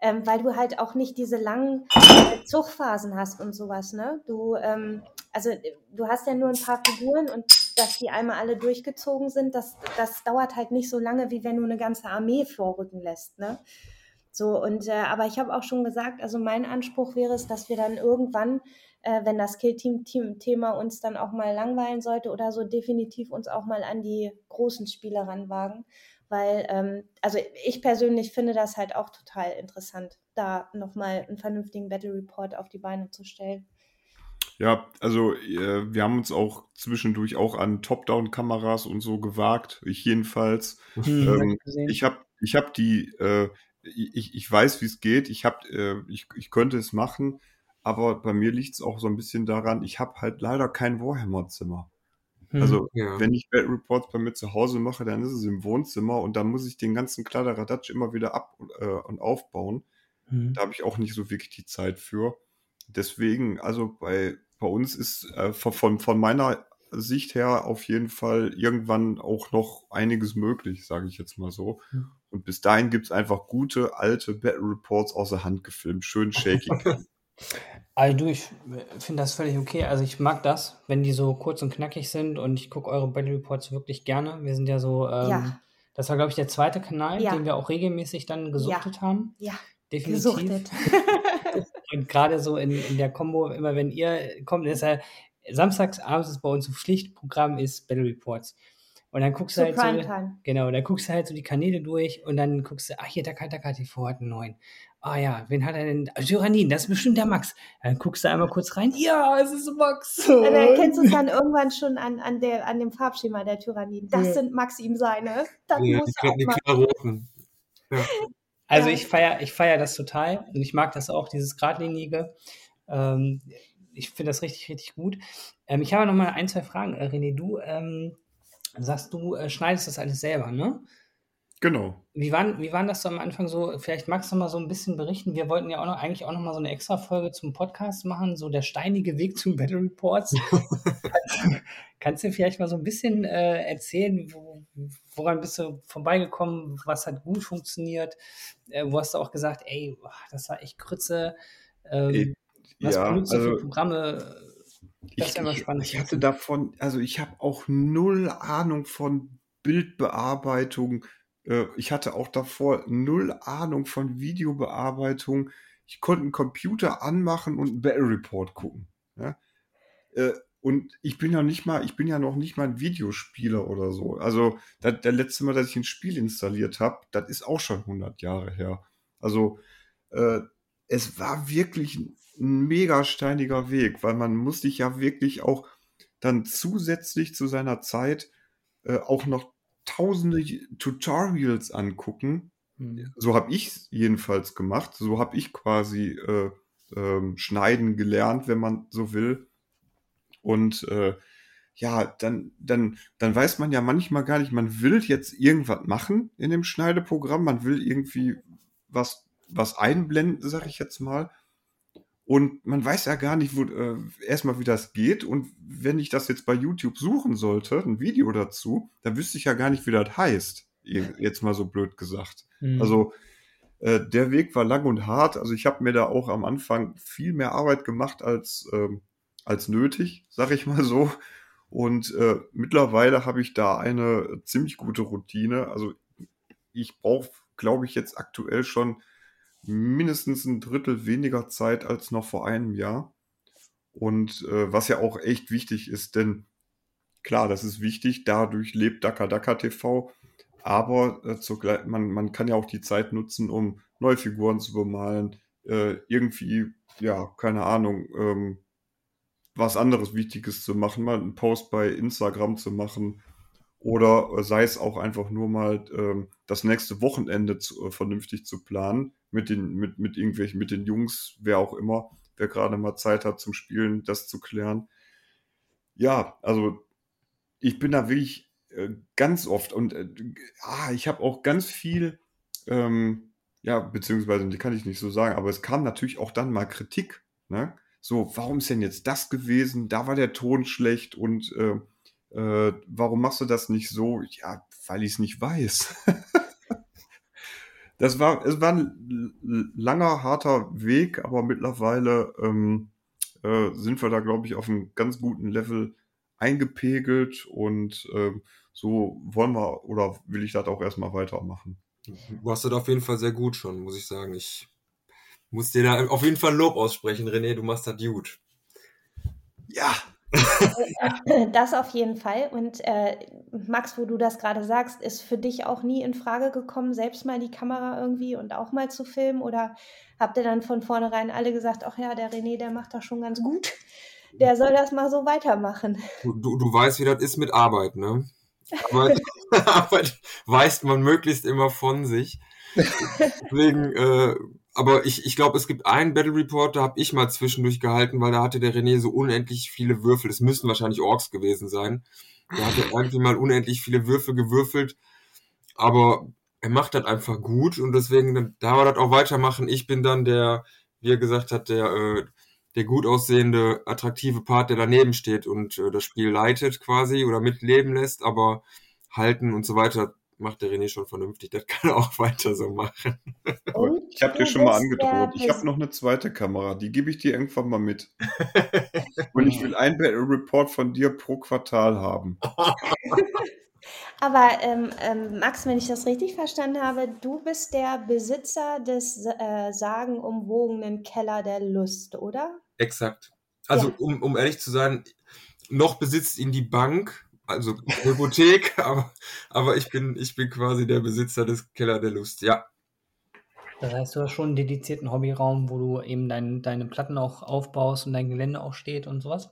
ähm, weil du halt auch nicht diese langen äh, Zugphasen hast und sowas. Ne? Du, ähm, also du hast ja nur ein paar Figuren und dass die einmal alle durchgezogen sind, das, das dauert halt nicht so lange, wie wenn du eine ganze Armee vorrücken lässt. Ne? So, und äh, aber ich habe auch schon gesagt, also mein Anspruch wäre es, dass wir dann irgendwann äh, wenn das Kill-Team-Thema uns dann auch mal langweilen sollte oder so, definitiv uns auch mal an die großen Spiele ranwagen. Weil, ähm, also ich persönlich finde das halt auch total interessant, da nochmal einen vernünftigen Battle Report auf die Beine zu stellen. Ja, also äh, wir haben uns auch zwischendurch auch an Top-Down-Kameras und so gewagt. Ich jedenfalls. Hm, ähm, ich habe ich hab die, äh, ich, ich weiß, wie es geht. Ich, hab, äh, ich, ich könnte es machen. Aber bei mir liegt es auch so ein bisschen daran, ich habe halt leider kein Warhammer-Zimmer. Hm, also, ja. wenn ich Bad Reports bei mir zu Hause mache, dann ist es im Wohnzimmer und dann muss ich den ganzen Kladderadatsch immer wieder ab äh, und aufbauen. Hm. Da habe ich auch nicht so wirklich die Zeit für. Deswegen, also bei, bei uns ist äh, von, von meiner Sicht her auf jeden Fall irgendwann auch noch einiges möglich, sage ich jetzt mal so. Hm. Und bis dahin gibt es einfach gute, alte Battle Reports außer Hand gefilmt, schön shaky. Also du, ich finde das völlig okay. Also ich mag das, wenn die so kurz und knackig sind und ich gucke eure Battle Reports wirklich gerne. Wir sind ja so, ähm, ja. das war glaube ich der zweite Kanal, ja. den wir auch regelmäßig dann gesuchtet ja. haben. Ja, definitiv. und gerade so in, in der Kombo, immer wenn ihr kommt, ist ja samstags abends ist bei uns ein Pflichtprogramm ist Battle Reports. Und dann guckst du halt so, genau, dann guckst du halt so die Kanäle durch und dann guckst du, ach hier, Takataka TV hat einen neuen. Ah ja, wen hat er denn? Tyrannin, das ist bestimmt der Max. Dann guckst du einmal kurz rein. Ja, es ist Max. Dann erkennst du es dann irgendwann schon an, an, der, an dem Farbschema der Tyrannin. Das ja. sind Max ihm seine. Das ja, muss ja. Also ich feiere ich feier das total und ich mag das auch, dieses Gradlinige. Ähm, ich finde das richtig, richtig gut. Ähm, ich habe noch mal ein, zwei Fragen. Äh, René, du ähm, sagst, du äh, schneidest das alles selber, ne? Genau. Wie waren, wie waren das so am Anfang so? Vielleicht magst du mal so ein bisschen berichten. Wir wollten ja auch noch eigentlich auch noch mal so eine extra Folge zum Podcast machen, so der steinige Weg zum Battle Reports. kannst, du vielleicht mal so ein bisschen äh, erzählen, wo, woran bist du vorbeigekommen? Was hat gut funktioniert? Äh, wo hast du auch gesagt, ey, das war echt Krütze? Ähm, was ja, benutzt du also für Programme? Das ich, mal ich, spannend. ich hatte davon, also ich habe auch null Ahnung von Bildbearbeitung. Äh, Ich hatte auch davor null Ahnung von Videobearbeitung. Ich konnte einen Computer anmachen und einen Battle Report gucken. Ja? Äh, Und ich bin ja nicht mal, ich bin ja noch nicht mal ein Videospieler oder so. Also da, der letzte Mal, dass ich ein Spiel installiert habe, das ist auch schon 100 Jahre her. Also äh, es war wirklich ein mega steiniger Weg, weil man muss sich ja wirklich auch dann zusätzlich zu seiner Zeit äh, auch noch tausende Tutorials angucken. Hm. So habe ich es jedenfalls gemacht. So habe ich quasi äh, ähm, schneiden gelernt, wenn man so will. Und äh, ja, dann, dann, dann weiß man ja manchmal gar nicht, man will jetzt irgendwas machen in dem Schneideprogramm, man will irgendwie was, was einblenden, sag ich jetzt mal. Und man weiß ja gar nicht, wo, äh, erstmal, wie das geht. Und wenn ich das jetzt bei YouTube suchen sollte, ein Video dazu, dann wüsste ich ja gar nicht, wie das heißt. Je- Jetzt mal so blöd gesagt. Hm. Also äh, der Weg war lang und hart. Also ich habe mir da auch am Anfang viel mehr Arbeit gemacht als, ähm, als nötig, sag ich mal so. Und äh, mittlerweile habe ich da eine ziemlich gute Routine. Also ich brauche, glaube ich, jetzt aktuell schon mindestens ein Drittel weniger Zeit als noch vor einem Jahr. Und äh, was ja auch echt wichtig ist, denn klar, das ist wichtig, dadurch lebt Daka Daka TV, aber äh, zugleich, man, man kann ja auch die Zeit nutzen, um neue Figuren zu bemalen, äh, irgendwie, ja, keine Ahnung, ähm, was anderes Wichtiges zu machen, mal einen Post bei Instagram zu machen oder äh, sei es auch einfach nur mal ähm, das nächste Wochenende zu, äh, vernünftig zu planen mit den, mit, mit irgendwelchen, mit den Jungs, wer auch immer, wer gerade mal Zeit hat zum Spielen, das zu klären. Ja, also ich bin da wirklich äh, ganz oft und äh, ah, ich habe auch ganz viel, ähm, ja, beziehungsweise die kann ich nicht so sagen, aber es kam natürlich auch dann mal Kritik, ne? So, warum ist denn jetzt das gewesen? Da war der Ton schlecht und äh, äh, warum machst du das nicht so? Ja, weil ich es nicht weiß. das war, es war ein langer, harter Weg, aber mittlerweile ähm, äh, sind wir da, glaube ich, auf einem ganz guten Level eingepegelt und ähm, so wollen wir oder will ich das auch erstmal weitermachen. Du hast das auf jeden Fall sehr gut schon, muss ich sagen. Ich muss dir da auf jeden Fall Lob aussprechen, René, du machst das gut. Ja, Das auf jeden Fall. Und äh, Max, wo du das gerade sagst, ist für dich auch nie in Frage gekommen, selbst mal die Kamera irgendwie und auch mal zu filmen? Oder habt ihr dann von vornherein alle gesagt, ach ja, der René, der macht das schon ganz gut. Der soll das mal so weitermachen. Du, du, du weißt, wie das ist mit Arbeit, ne? Arbeit, Arbeit weist man möglichst immer von sich. Deswegen, äh, aber ich, ich glaube, es gibt einen Battle Report, da habe ich mal zwischendurch gehalten, weil da hatte der René so unendlich viele Würfel. Es müssten wahrscheinlich Orks gewesen sein. Der hatte irgendwie mal unendlich viele Würfel gewürfelt. Aber er macht das einfach gut und deswegen darf er das auch weitermachen. Ich bin dann der, wie er gesagt hat, der, äh, der gut aussehende, attraktive Part, der daneben steht und äh, das Spiel leitet quasi oder mitleben lässt, aber halten und so weiter macht der René schon vernünftig. Das kann er auch weiter so machen. Und ich habe dir schon mal angedroht. Ich habe noch eine zweite Kamera, die gebe ich dir irgendwann mal mit. Und ich will ein Battle Report von dir pro Quartal haben. Aber ähm, ähm, Max, wenn ich das richtig verstanden habe, du bist der Besitzer des äh, sagenumwogenen Keller der Lust, oder? Exakt. Also, Ja. um, um ehrlich zu sein, noch besitzt ihn die Bank, also Hypothek, aber, aber ich bin, ich bin quasi der Besitzer des Keller der Lust. Ja, Das heißt, du hast schon einen dedizierten Hobbyraum, wo du eben dein, deine Platten auch aufbaust und dein Gelände auch steht und sowas?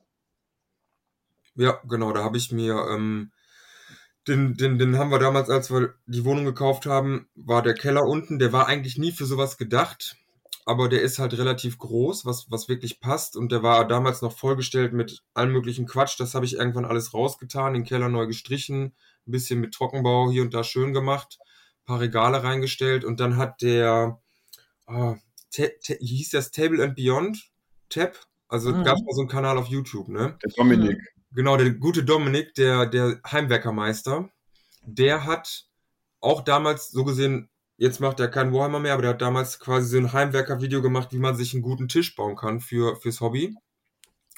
ja, genau, da habe ich mir, ähm, den, den, den haben wir damals, als wir die Wohnung gekauft haben, war der Keller unten, der war eigentlich nie für sowas gedacht, aber der ist halt relativ groß, was, was wirklich passt und der war damals noch vollgestellt mit allem möglichen Quatsch, das habe ich irgendwann alles rausgetan, den Keller neu gestrichen, ein bisschen mit Trockenbau hier und da schön gemacht, paar Regale reingestellt und dann hat der, ah, hieß das Table and Beyond Tab? Also mhm. gab es mal so einen Kanal auf YouTube, ne? Der Dominik. Genau, der gute Dominik, der, der Heimwerkermeister, der hat auch damals so gesehen, jetzt macht er kein Warhammer mehr, aber der hat damals quasi so ein Heimwerker-Video gemacht, wie man sich einen guten Tisch bauen kann für, fürs Hobby.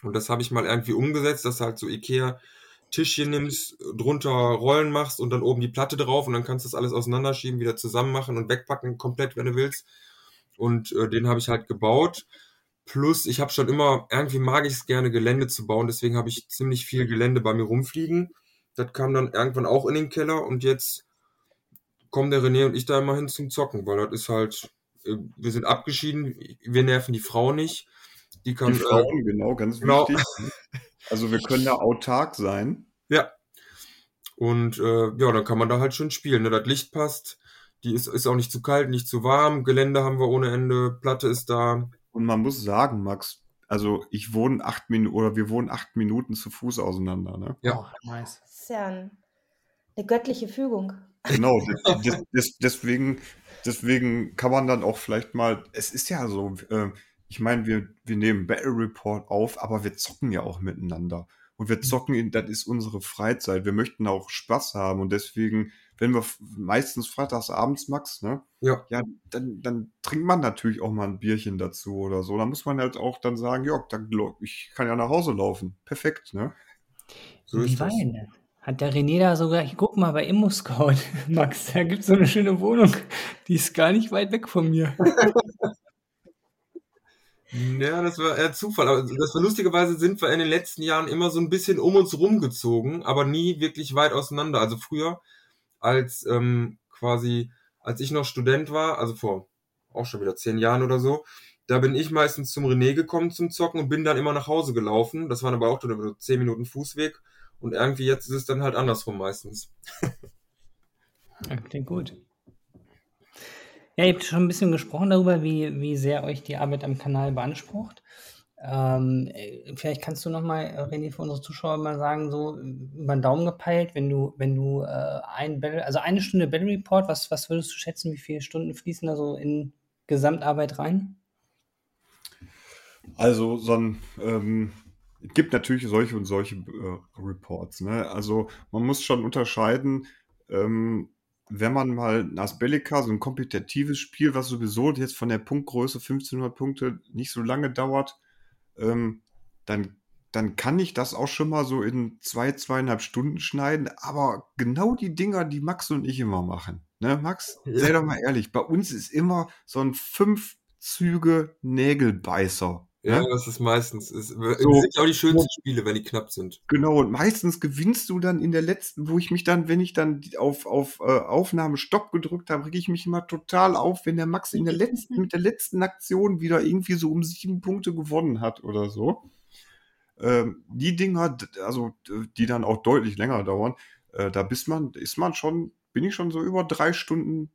Und das habe ich mal irgendwie umgesetzt, dass du halt so Ikea Tischchen nimmst, drunter Rollen machst und dann oben die Platte drauf und dann kannst du das alles auseinanderschieben, wieder zusammen machen und wegpacken komplett, wenn du willst. Und äh, den habe ich halt gebaut. Plus, ich habe schon immer, irgendwie mag ich es gerne, Gelände zu bauen, deswegen habe ich ziemlich viel Gelände bei mir rumfliegen. Das kam dann irgendwann auch in den Keller und jetzt kommen der René und ich da immer hin zum Zocken, weil das ist halt, äh, wir sind abgeschieden, wir nerven die Frau nicht. Die, kann, die Frauen, äh, genau, ganz genau. wichtig. Also wir können da autark sein. Ja. Und äh, ja, dann kann man da halt schön spielen. Ne? Das Licht passt, die ist, ist auch nicht zu kalt, nicht zu warm, Gelände haben wir ohne Ende, Platte ist da. Und man muss sagen, Max, also ich wohne acht Minuten oder wir wohnen acht Minuten zu Fuß auseinander. Ne? Ja, oh, nice. Das ist ja ein, eine göttliche Fügung. Genau, des, des, deswegen, deswegen kann man dann auch vielleicht mal, es ist ja so, äh, ich meine, wir, wir nehmen Battle Report auf, aber wir zocken ja auch miteinander. Und wir mhm. zocken, in, das ist unsere Freizeit. Wir möchten auch Spaß haben und deswegen, wenn wir meistens freitags abends, Max, ne? Ja. Ja, dann, dann trinkt man natürlich auch mal ein Bierchen dazu oder so. Da muss man halt auch dann sagen, ja, dann, ich kann ja nach Hause laufen. Perfekt, ne? So ist das. Hat der René da sogar, ich guck mal bei ImmoScout, Max, da gibt es so eine schöne Wohnung, die ist gar nicht weit weg von mir. Ja, das war eher Zufall. Aber das war lustigerweise sind wir in den letzten Jahren immer so ein bisschen um uns rumgezogen, aber nie wirklich weit auseinander. Also früher, als ähm, quasi, als ich noch Student war, also vor auch schon wieder zehn Jahren oder so, da bin ich meistens zum René gekommen zum Zocken und bin dann immer nach Hause gelaufen. Das waren aber auch nur zehn Minuten Fußweg. Und irgendwie jetzt ist es dann halt andersrum meistens. ja, klingt gut. Ja, ihr habt schon ein bisschen gesprochen darüber, wie, wie sehr euch die Arbeit am Kanal beansprucht. Ähm, äh, vielleicht kannst du nochmal, René, für unsere Zuschauer mal sagen, so über den Daumen gepeilt, wenn du, wenn du äh, ein Battle, also eine Stunde Battle Report, was, was würdest du schätzen, wie viele Stunden fließen da so in Gesamtarbeit rein? Also so ein, ähm, es gibt natürlich solche und solche äh, Reports. Ne? Also man muss schon unterscheiden, ähm, wenn man mal Asbellica, so ein kompetitives Spiel, was sowieso jetzt von der Punktgröße 1500 Punkte nicht so lange dauert, ähm, dann, dann kann ich das auch schon mal so in zwei, zweieinhalb Stunden schneiden. Aber genau die Dinger, die Max und ich immer machen. Ne, Max? Sei doch mal ehrlich, bei uns ist immer so ein fünf Züge Nägelbeißer ja, das ist meistens. Ist, so, das sind ja auch die schönsten Spiele, wenn die knapp sind. Genau, und meistens gewinnst du dann in der letzten, wo ich mich dann, wenn ich dann auf, auf äh, Aufnahme Stopp gedrückt habe, reg ich mich immer total auf, wenn der Max in der letzten, mit der letzten Aktion wieder irgendwie so um sieben Punkte gewonnen hat oder so. Ähm, die Dinger, also die dann auch deutlich länger dauern, äh, da bist man, ist man schon, bin ich schon so über drei Stunden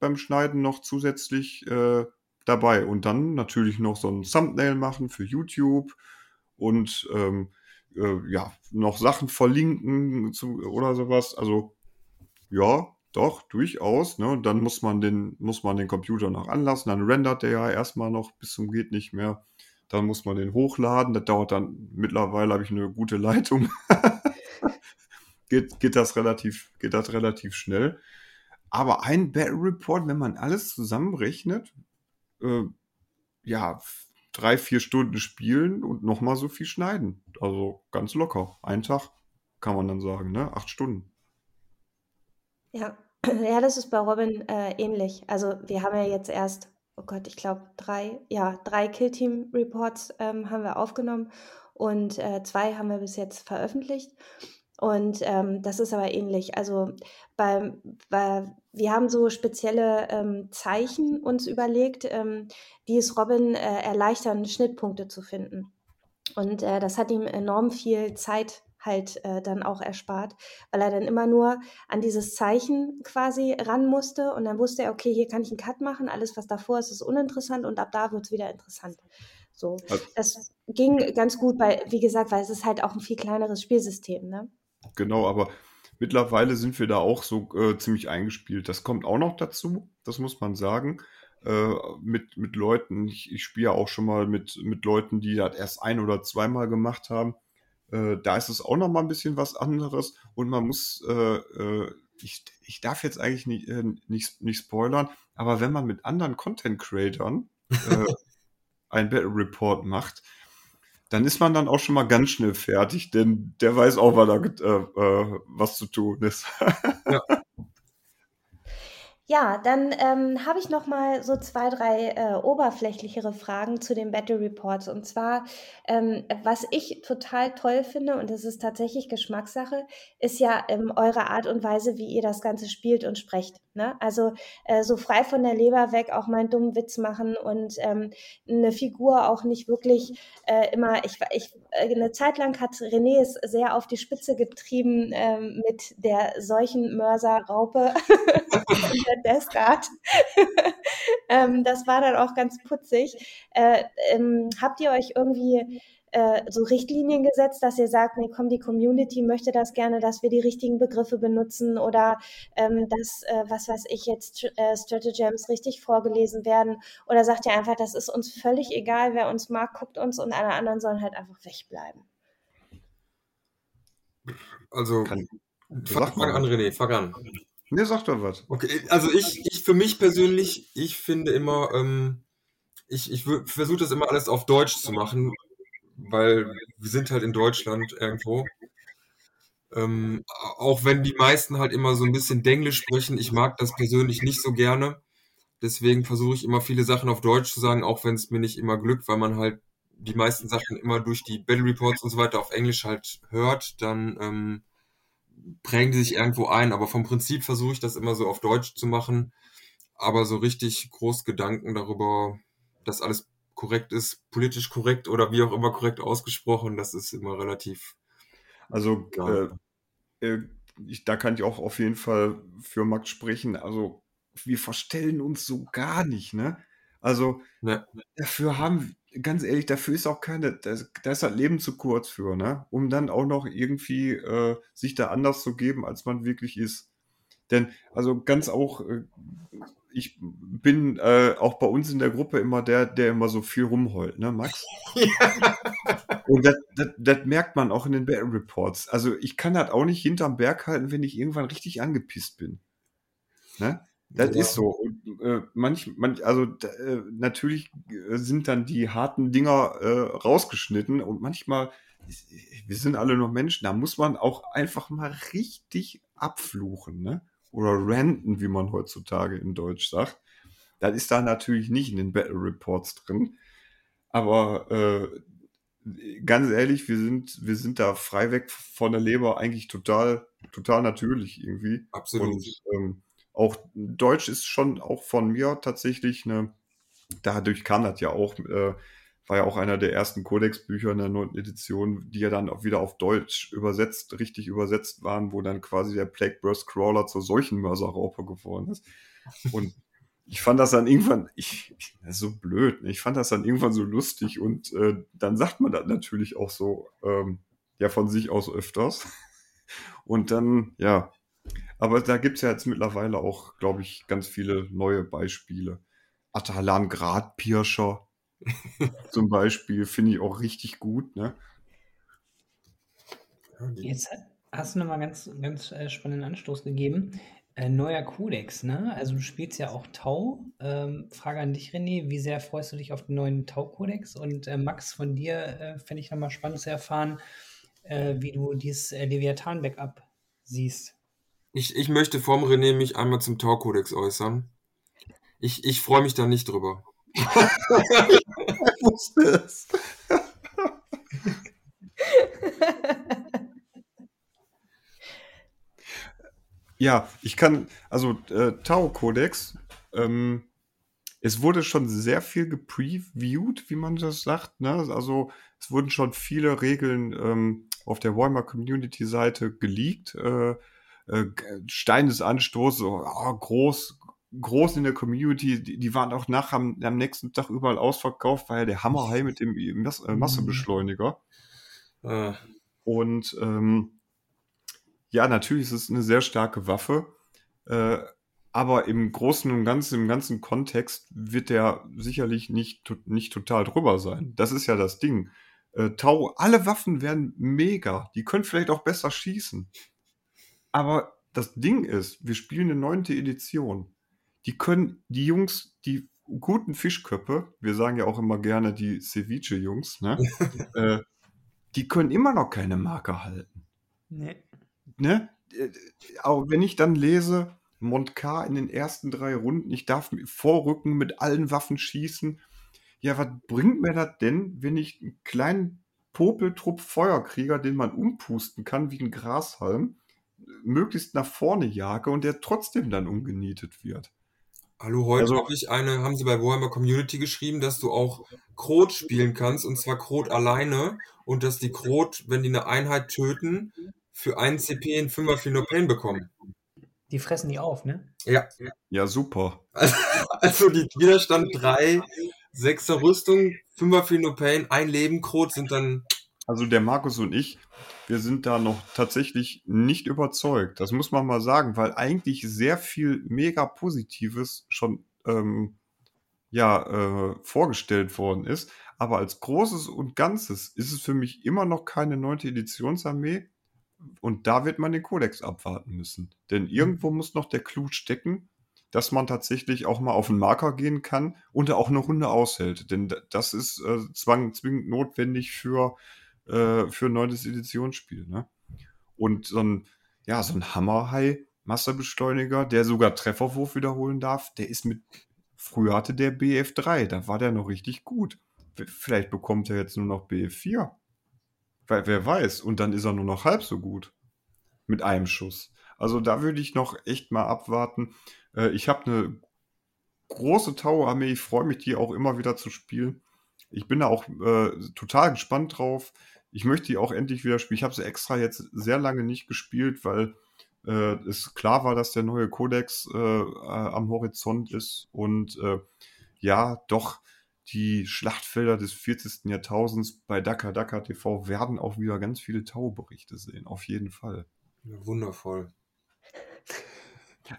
beim Schneiden noch zusätzlich äh, dabei. Und dann natürlich noch so ein Thumbnail machen für YouTube und ähm, äh, ja, noch Sachen verlinken zu, oder sowas. Also ja, doch, durchaus. Ne? Dann muss man, den, muss man den Computer noch anlassen. Dann rendert der ja erstmal noch bis zum geht nicht mehr. Dann muss man den hochladen. Das dauert dann, mittlerweile habe ich eine gute Leitung. geht, geht, das relativ, geht das relativ schnell. Aber ein Battle Report, wenn man alles zusammenrechnet, äh, ja, drei, vier Stunden spielen und nochmal so viel schneiden. Also ganz locker. Ein Tag kann man dann sagen, ne? Acht Stunden. Ja, ja, das ist bei Robin äh, ähnlich. Also wir haben ja jetzt erst, oh Gott, ich glaube drei, ja, drei Killteam-Reports ähm, haben wir aufgenommen und äh, zwei haben wir bis jetzt veröffentlicht. Und ähm, das ist aber ähnlich. Also bei, bei, wir haben so spezielle ähm, Zeichen uns überlegt, ähm, die es Robin äh, erleichtern, Schnittpunkte zu finden. Und äh, das hat ihm enorm viel Zeit halt äh, dann auch erspart, weil er dann immer nur an dieses Zeichen quasi ran musste und dann wusste er, okay, hier kann ich einen Cut machen, alles was davor ist, ist uninteressant und ab da wird es wieder interessant. So, das ging ganz gut, weil, wie gesagt, weil es ist halt auch ein viel kleineres Spielsystem, ne? Genau, aber mittlerweile sind wir da auch so äh, ziemlich eingespielt. Das kommt auch noch dazu, das muss man sagen. Äh, mit, mit Leuten, ich, ich spiele auch schon mal mit, mit Leuten, die das erst ein oder zweimal gemacht haben. Äh, da ist es auch noch mal ein bisschen was anderes und man muss, äh, äh, ich, ich darf jetzt eigentlich nicht, äh, nicht, nicht spoilern, aber wenn man mit anderen Content-Creatern ein Battle Report macht, dann ist man dann auch schon mal ganz schnell fertig, denn der weiß auch, weil da äh, was zu tun ist. ja. Ja, dann ähm, habe ich noch mal so zwei, drei äh, oberflächlichere Fragen zu den Battle Reports. Und zwar, ähm, was ich total toll finde, und das ist tatsächlich Geschmackssache, ist ja ähm, eure Art und Weise, wie ihr das Ganze spielt und sprecht. Ne? Also äh, so frei von der Leber weg auch mal einen dummen Witz machen und ähm, eine Figur auch nicht wirklich äh, immer, ich, ich, äh, eine Zeit lang hat René es sehr auf die Spitze getrieben ähm, mit der solchen Mörser-Raupe. Desgard. ähm, das war dann auch ganz putzig. Äh, ähm, habt ihr euch irgendwie äh, so Richtlinien gesetzt, dass ihr sagt, nee, komm, die Community möchte das gerne, dass wir die richtigen Begriffe benutzen oder ähm, dass, äh, was weiß ich, jetzt äh, Stratagems richtig vorgelesen werden? Oder sagt ihr einfach, das ist uns völlig egal, wer uns mag, guckt uns und alle anderen sollen halt einfach wegbleiben? Also, Kann, fang, fang an, René, fang an. Mir sagt doch was. Okay, also ich, ich für mich persönlich, ich finde immer, ähm, ich, ich versuche das immer alles auf Deutsch zu machen, weil wir sind halt in Deutschland irgendwo. Ähm, auch wenn die meisten halt immer so ein bisschen Denglisch sprechen, ich mag das persönlich nicht so gerne. Deswegen versuche ich immer viele Sachen auf Deutsch zu sagen, auch wenn es mir nicht immer glückt, weil man halt die meisten Sachen immer durch die Battle Reports und so weiter auf Englisch halt hört, dann ähm, prägen die sich irgendwo ein, aber vom Prinzip versuche ich das immer so auf Deutsch zu machen. Aber so richtig groß Gedanken darüber, dass alles korrekt ist, politisch korrekt oder wie auch immer korrekt ausgesprochen, das ist immer relativ. Also äh, äh, ich, da kann ich auch auf jeden Fall für Max sprechen. Also wir verstellen uns so gar nicht, ne? Also ja. dafür haben, ganz ehrlich, dafür ist auch keine, da ist das Leben zu kurz für, ne? Um dann auch noch irgendwie äh, sich da anders zu geben, als man wirklich ist. Denn, also ganz auch, äh, ich bin äh, auch bei uns in der Gruppe immer der, der immer so viel rumheult, ne, Max? Ja. Und das, das, das, merkt man auch in den Battle Reports. Also ich kann das auch nicht hinterm Berg halten, wenn ich irgendwann richtig angepisst bin. Ne? Das ja. ist so. Und, äh, manch, manch, also äh, natürlich sind dann die harten Dinger äh, rausgeschnitten und manchmal, wir sind alle nur Menschen, da muss man auch einfach mal richtig abfluchen, ne? Oder ranten, wie man heutzutage in Deutsch sagt. Das ist da natürlich nicht in den Battle Reports drin. Aber äh, ganz ehrlich, wir sind, wir sind da frei weg von der Leber eigentlich total, total natürlich irgendwie. Absolut. Und, ähm, auch Deutsch ist schon auch von mir tatsächlich eine, dadurch kam das ja auch, äh, war ja auch einer der ersten Codex-Bücher in der neunten Edition, die ja dann auch wieder auf Deutsch übersetzt, richtig übersetzt waren, wo dann quasi der Plague Burst Crawler zur solchen Mörserraupe geworden ist. Und ich fand das dann irgendwann, ich, das ist so blöd, ne? ich fand das dann irgendwann so lustig und äh, dann sagt man das natürlich auch so, ähm, ja, von sich aus öfters. Und dann, ja, aber da gibt es ja jetzt mittlerweile auch, glaube ich, ganz viele neue Beispiele. Atalan Gradpirscher zum Beispiel finde ich auch richtig gut. Ne? Jetzt hast du nochmal ganz, ganz äh, spannenden Anstoß gegeben. Äh, neuer Kodex, ne? Also du spielst ja auch Tau. Ähm, Frage an dich, René, wie sehr freust du dich auf den neuen Tau-Kodex? Und äh, Max, von dir äh, fände ich nochmal spannend zu erfahren, äh, wie du dieses äh, Leviathan-Backup siehst. Ich, ich möchte vorm René mich einmal zum Tau-Kodex äußern. Ich, ich freue mich da nicht drüber. ich wusste es. ja, ich kann, also äh, Tau-Kodex, ähm, es wurde schon sehr viel gepreviewt, wie man das sagt. Ne? Also es wurden schon viele Regeln ähm, auf der Warhammer Community Seite geleakt. Äh, äh, Stein des Anstoßes, so, oh, groß, groß in der Community, die, die waren auch nach am, am, nächsten Tag überall ausverkauft, weil ja der Hammerhai mit dem Mass, äh, Massebeschleuniger. Äh. Und ähm, ja, natürlich ist es eine sehr starke Waffe, äh, aber im Großen und Ganzen, im ganzen Kontext wird der sicherlich nicht, nicht total drüber sein. Das ist ja das Ding. Äh, Tau, alle Waffen werden mega. Die können vielleicht auch besser schießen. Aber das Ding ist, wir spielen eine neunte Edition. Die können, die Jungs, die guten Fischköppe, wir sagen ja auch immer gerne die Ceviche-Jungs, ne? äh, die können immer noch keine Marke halten. Nee. Ne? Auch wenn ich dann lese, Montcar in den ersten drei Runden, ich darf vorrücken, mit allen Waffen schießen. Ja, was bringt mir das denn, wenn ich einen kleinen Popeltrupp Feuerkrieger, den man umpusten kann wie ein Grashalm, möglichst nach vorne jage und der trotzdem dann umgenietet wird? Hallo, heute also, habe ich eine, haben sie bei Warhammer Community geschrieben, dass du auch Krot spielen kannst, und zwar Krot alleine, und dass die Krot, wenn die eine Einheit töten, für einen CP in 5er Phenopain bekommen. Die fressen die auf, ne? Ja. Ja, super. Also, also die Widerstand 3, 6er Rüstung, 5er Phenopain, ein Leben Krot sind dann. Also der Markus und ich, wir sind da noch tatsächlich nicht überzeugt. Das muss man mal sagen, weil eigentlich sehr viel mega Positives schon ähm, ja, äh, vorgestellt worden ist. Aber als Großes und Ganzes ist es für mich immer noch keine neunte Editionsarmee. Und da wird man den Kodex abwarten müssen. Denn irgendwo muss noch der Clou stecken, dass man tatsächlich auch mal auf den Marker gehen kann und auch eine Runde aushält. Denn das ist äh, zwang, zwingend notwendig für äh, für ein neues Editionsspiel. Ne? Und so ein, ja, so ein Hammerhai Masterbeschleuniger, der sogar Trefferwurf wiederholen darf, der ist mit, früher hatte der BF3, da war der noch richtig gut. Vielleicht bekommt er jetzt nur noch BF4. Weil, wer weiß, und dann ist er nur noch halb so gut. Mit einem Schuss. Also da würde ich noch echt mal abwarten. Äh, ich habe eine große Tau-Armee, ich freue mich, die auch immer wieder zu spielen. Ich bin da auch äh, total gespannt drauf ich möchte die auch endlich wieder spielen. Ich habe sie extra jetzt sehr lange nicht gespielt, weil äh, es klar war, dass der neue Codex äh, äh, am Horizont ist und äh, ja, doch die Schlachtfelder des 40. Jahrtausends bei Daka Daka TV werden auch wieder ganz viele Tau-Berichte sehen, auf jeden Fall. Ja, wundervoll.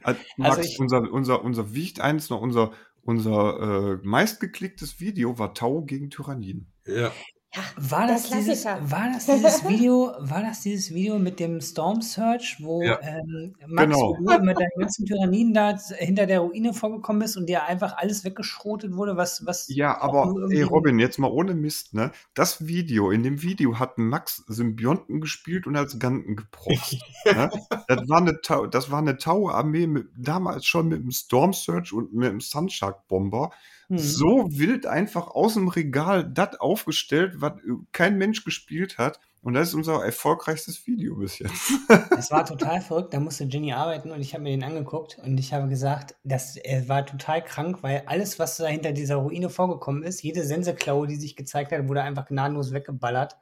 Also, Max, also ich, unser, unser, unser wiegt eins noch, unser, unser äh, meistgeklicktes Video war Tau gegen Tyranniden. Ja. Ja, war das, dieses, war das dieses Video, war das dieses Video mit dem Storm Search, wo ja. ähm, Max genau. du mit deinen ganzen Tyranniden da hinter der Ruine vorgekommen bist und dir einfach alles weggeschrotet wurde, was, was Ja, aber ey Robin, jetzt mal ohne Mist, ne? Das Video, in dem Video hat Max Symbionten gespielt und als Ganten geprobt. ne? Das war eine das war eine Tau-Armee damals schon mit dem Storm Search und mit dem Sunshark Bomber mhm. so wild einfach aus dem Regal das aufgestellt, was kein Mensch gespielt hat. Und das ist unser erfolgreichstes Video bis jetzt. Es war total verrückt, da musste Jenny arbeiten und ich habe mir den angeguckt und ich habe gesagt, das, war total krank, weil alles, was da hinter dieser Ruine vorgekommen ist, jede Senseklaue, die sich gezeigt hat, wurde einfach gnadenlos weggeballert.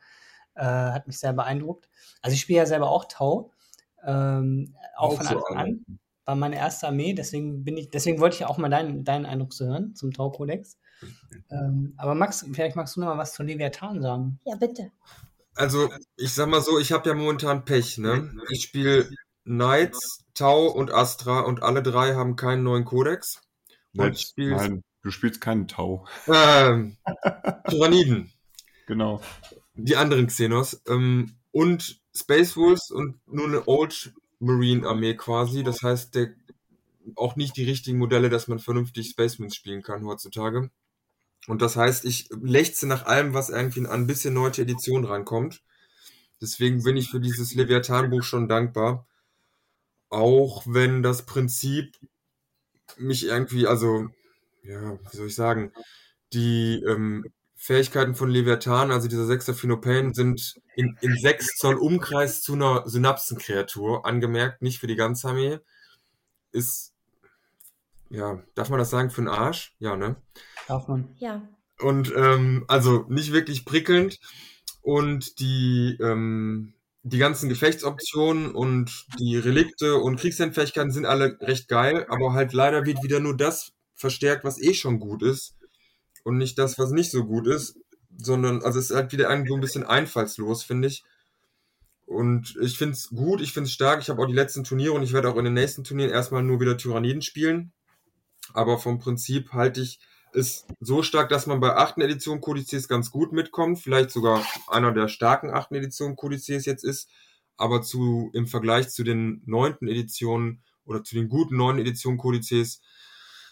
Äh, hat mich sehr beeindruckt. Also ich spiele ja selber auch Tau, ähm, auch, auch, von Anfang so an war meine erste Armee, deswegen bin ich, deswegen wollte ich auch mal deinen, deinen Eindruck zu hören zum Tau-Kodex. Ähm, aber Max, vielleicht magst du noch mal was zu Leviathan sagen. Ja, bitte. Also, ich sag mal so, ich habe ja momentan Pech, ne? Ich spiele Knights, Tau und Astra und alle drei haben keinen neuen Kodex. Nein, nein du spielst keinen Tau. Ähm, Tyranniden. Genau. Die anderen Xenos. Ähm, und Space Wolves und nur eine Old Marine Armee quasi. Das heißt, der, auch nicht die richtigen Modelle, dass man vernünftig Spacemans spielen kann heutzutage. Und das heißt, ich lechze nach allem, was irgendwie an ein bisschen neue Edition rankommt. Deswegen bin ich für dieses Leviathan-Buch schon dankbar. Auch wenn das Prinzip mich irgendwie, also, ja, wie soll ich sagen, die ähm, Fähigkeiten von Leviathan, also dieser sechster Phenopain, sind in, in 6 Zoll Umkreis zu einer Synapsenkreatur, angemerkt, nicht für die ganze Armee. Ist, ja, darf man das sagen, für den Arsch? Ja, ne? Darf man. Ja. Und, ähm, also nicht wirklich prickelnd. Und die, ähm, die ganzen Gefechtsoptionen und die Relikte und Kriegshandfähigkeiten sind alle recht geil, aber halt leider wird wieder nur das verstärkt, was eh schon gut ist und nicht das, was nicht so gut ist, sondern, also es ist halt wieder irgendwo ein bisschen einfallslos, finde ich. Und ich finde es gut, ich finde es stark. Ich habe auch die letzten Turniere und ich werde auch in den nächsten Turnieren erstmal nur wieder Tyranniden spielen. Aber vom Prinzip halte ich es so stark, dass man bei achten Edition Kodizes ganz gut mitkommt. Vielleicht sogar einer der starken achten Edition Kodizes jetzt ist. Aber zu, im Vergleich zu den neunten Editionen oder zu den guten neuen Editionen Kodizes,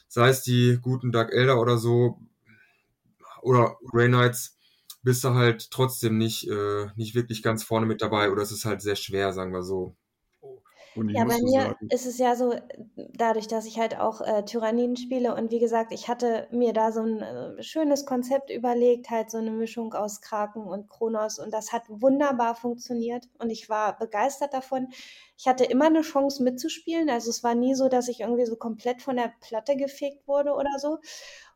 sei es die guten Dark Elder oder so, oder Grey Knights, bist du halt trotzdem nicht, äh, nicht wirklich ganz vorne mit dabei oder es ist halt sehr schwer, sagen wir so. ja, bei mir sagen, ist es ja so, dadurch, dass ich halt auch äh, Tyranniden spiele und wie gesagt, ich hatte mir da so ein äh, schönes Konzept überlegt, halt so eine Mischung aus Kraken und Kronos und das hat wunderbar funktioniert und ich war begeistert davon. Ich hatte immer eine Chance mitzuspielen, also es war nie so, dass ich irgendwie so komplett von der Platte gefegt wurde oder so.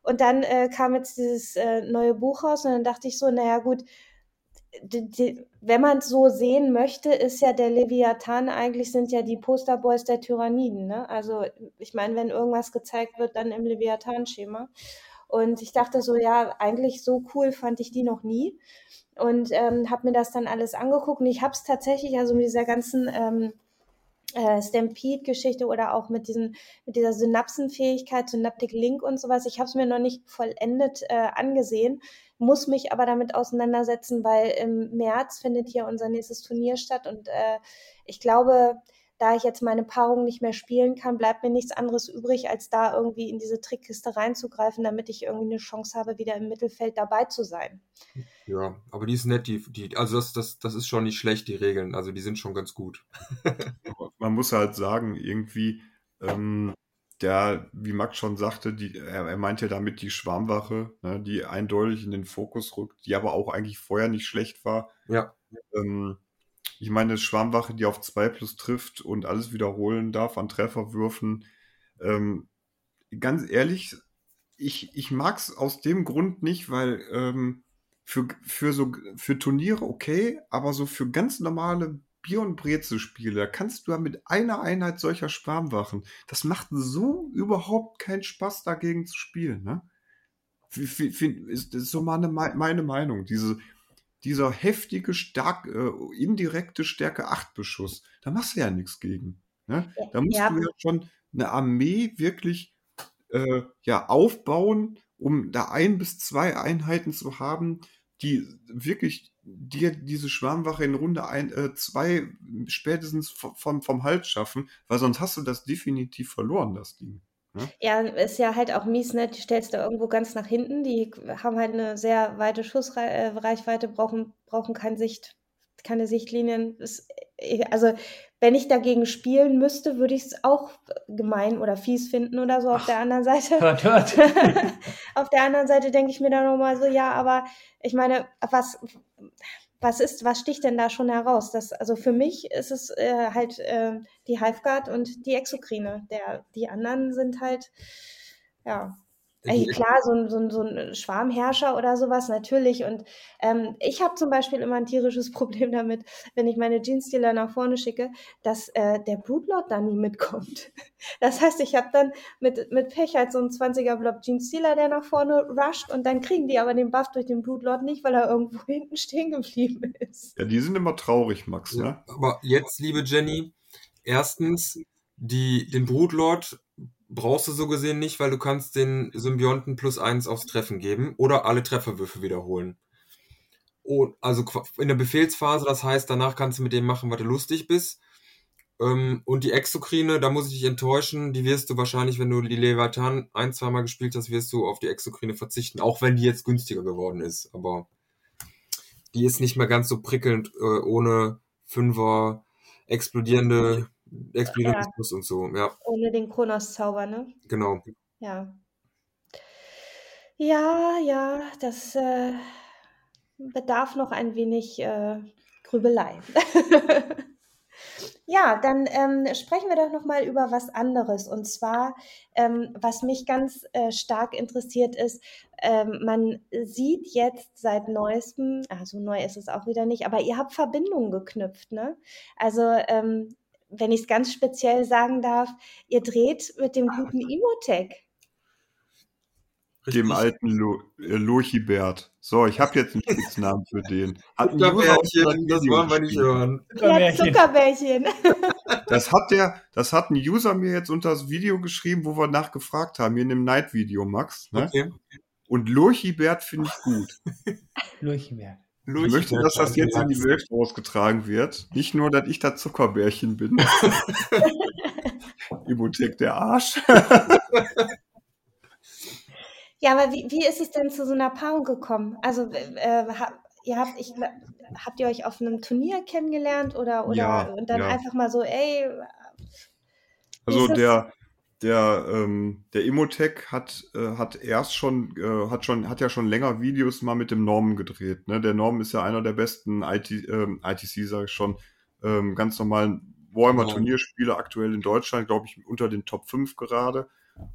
Und dann äh, kam jetzt dieses äh, neue Buch raus und dann dachte ich so, naja gut, die, die, wenn man es so sehen möchte, ist ja der Leviathan eigentlich sind ja die Posterboys der Tyranniden. Ne? Also ich meine, wenn irgendwas gezeigt wird, dann im Leviathan-Schema. Und ich dachte so, ja, eigentlich so cool fand ich die noch nie. Und ähm, habe mir das dann alles angeguckt. Und ich habe es tatsächlich, also mit dieser ganzen ähm, äh, Stampede-Geschichte oder auch mit, diesen, mit dieser Synapsenfähigkeit, Synaptic Link und sowas. Ich habe es mir noch nicht vollendet äh, angesehen, muss mich aber damit auseinandersetzen, weil im März findet hier unser nächstes Turnier statt und äh, ich glaube, da ich jetzt meine Paarung nicht mehr spielen kann, bleibt mir nichts anderes übrig, als da irgendwie in diese Trickkiste reinzugreifen, damit ich irgendwie eine Chance habe, wieder im Mittelfeld dabei zu sein. Ja, aber die ist nett, die, die also das, das, das ist schon nicht schlecht, die Regeln. Also die sind schon ganz gut. Man muss halt sagen, irgendwie, ähm, der, wie Max schon sagte, die, er, er meinte damit die Schwarmwache, ne, die eindeutig in den Fokus rückt, die aber auch eigentlich vorher nicht schlecht war. Ja. Ähm, ich meine, Schwarmwache, die auf 2 plus trifft und alles wiederholen darf an Trefferwürfen. Ähm, ganz ehrlich, ich, ich mag es aus dem Grund nicht, weil ähm, für, für, so, für Turniere okay, aber so für ganz normale Bier- und Brezel-Spiele, da kannst du ja mit einer Einheit solcher Schwarmwachen, das macht so überhaupt keinen Spaß, dagegen zu spielen. Ne? Ist, ist so meine, meine Meinung. Diese, dieser heftige, stark, äh, indirekte Stärke 8 Beschuss, da machst du ja nichts gegen. Ne? Da musst ja. du ja schon eine Armee wirklich äh, ja, aufbauen, um da ein bis zwei Einheiten zu haben, die wirklich dir diese Schwarmwache in Runde 1, äh, 2 spätestens vom, vom Hals schaffen, weil sonst hast du das definitiv verloren, das Ding. Ne? Ja, ist ja halt auch mies, ne? Die stellst du irgendwo ganz nach hinten. Die haben halt eine sehr weite Schussreichweite, brauchen, brauchen keine Sicht, keine Sichtlinien. Ist, äh, also, wenn ich dagegen spielen müsste, würde ich es auch gemein oder fies finden oder so. Auf Ach, der anderen Seite. Hört, hört. auf der anderen Seite denke ich mir dann nochmal so, ja, aber ich meine, was was ist, was sticht denn da schon heraus? Das, also für mich ist es äh, halt äh, die Hiveguard und die Exokrine. Der, die anderen sind halt, ja, Ey, klar, so ein, so, ein, so ein Schwarmherrscher oder sowas, natürlich. Und ähm, ich habe zum Beispiel immer ein tierisches Problem damit, wenn ich meine Jeansdealer nach vorne schicke, dass äh, der Blutlord da nie mitkommt. Das heißt, ich habe dann mit, mit Pech halt so einen 20er Block Jeansdealer, der nach vorne rusht und dann kriegen die aber den Buff durch den Blutlord nicht, weil er irgendwo hinten stehen geblieben ist. Ja, die sind immer traurig, Max, ne? Ja, aber jetzt, liebe Jenny, erstens, die, den Brutlord brauchst du so gesehen nicht, weil du kannst den Symbionten plus eins aufs Treffen geben oder alle Trefferwürfe wiederholen. Und also in der Befehlsphase, das heißt, danach kannst du mit dem machen, was du lustig bist. Ähm, und die Exokrine, da muss ich dich enttäuschen, die wirst du wahrscheinlich, wenn du die Leviathan ein, zweimal gespielt hast, wirst du auf die Exokrine verzichten, auch wenn die jetzt günstiger geworden ist. Aber die ist nicht mehr ganz so prickelnd äh, ohne Fünfer explodierende Explodierungsbus ja. und so, ja. Ohne den Kronos-Zauber, ne? Genau. Ja. Ja, ja, das äh, bedarf noch ein wenig äh, Grübelei. ja, dann ähm, sprechen wir doch noch mal über was anderes. Und zwar, ähm, was mich ganz äh, stark interessiert ist, ähm, man sieht jetzt seit neuestem, also neu ist es auch wieder nicht, aber ihr habt Verbindungen geknüpft, ne? Also ähm, wenn ich es ganz speziell sagen darf, ihr dreht mit dem guten Imotech. dem alten Lo äh, Lochibert. So, ich habe jetzt einen Spitznamen für den. Zuckerbärchen, das wollen wir nicht hören. Ja, Zuckerbärchen. Das hat der, das hat ein User mir jetzt unter das Video geschrieben, wo wir nachgefragt haben, hier in dem Night-Video, Max. Ne? Okay. Und Lurchibert finde ich gut. Lurchibert. Ich möchte, dass das jetzt in die Welt ausgetragen wird. Nicht nur, dass ich da Zuckerbärchen bin. Hypothek der Arsch. ja, aber wie, wie ist es denn zu so einer Paarung gekommen? Also, äh, ihr habt, ich, habt ihr euch auf einem Turnier kennengelernt oder, oder ja, und dann ja. einfach mal so, ey. Also der, der, ähm, der Imotech hat, äh, hat erst schon, äh, hat schon, hat ja schon länger Videos mal mit dem Norm gedreht. Ne? Der Norm ist ja einer der besten IT, ähm, ITC, sage ich schon, ähm, ganz normalen Warhammer-Turnierspieler aktuell in Deutschland, glaube ich, unter den Top 5 gerade.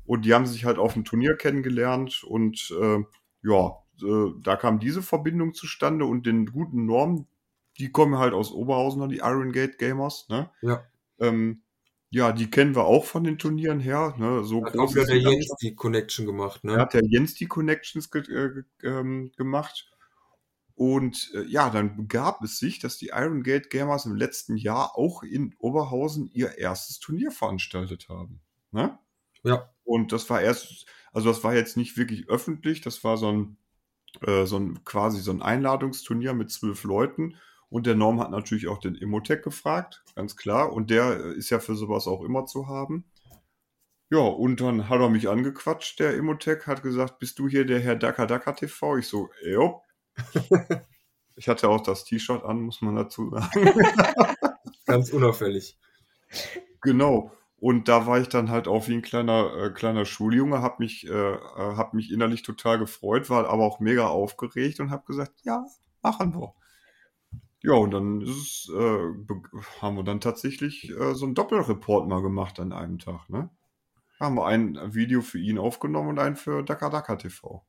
Und die haben sich halt auf dem Turnier kennengelernt und äh, ja, äh, da kam diese Verbindung zustande und den guten Norm, die kommen halt aus Oberhausen, die Iron Gate Gamers, ne? Ja. Ähm, ja, die kennen wir auch von den Turnieren her. Ne? So hat auch wieder der Jens die Connection gemacht. Ne? Er hat der Jens die Connections ge äh, ähm, gemacht. Und äh, ja, dann gab es sich, dass die Iron Gate Gamers im letzten Jahr auch in Oberhausen ihr erstes Turnier veranstaltet haben. Ne? Ja. Und das war erst, also das war jetzt nicht wirklich öffentlich, das war so ein, äh, so ein quasi so ein Einladungsturnier mit zwölf Leuten. Und der Norm hat natürlich auch den Imotech gefragt, ganz klar. Und der ist ja für sowas auch immer zu haben. Ja, und dann hat er mich angequatscht, der Imotech, hat gesagt, bist du hier der Herr Daka Daka TV? Ich so, jo. ich hatte auch das T-Shirt an, muss man dazu sagen. Ganz unauffällig. Genau. Und da war ich dann halt auch wie ein kleiner, äh, kleiner Schuljunge, hab mich, äh, äh hab mich innerlich total gefreut, war aber auch mega aufgeregt und hab gesagt, ja, machen wir. Ja, und dann es, äh, haben wir dann tatsächlich äh, so einen Doppelreport mal gemacht an einem Tag, ne? Haben wir ein Video für ihn aufgenommen und einen für Daka Daka TV.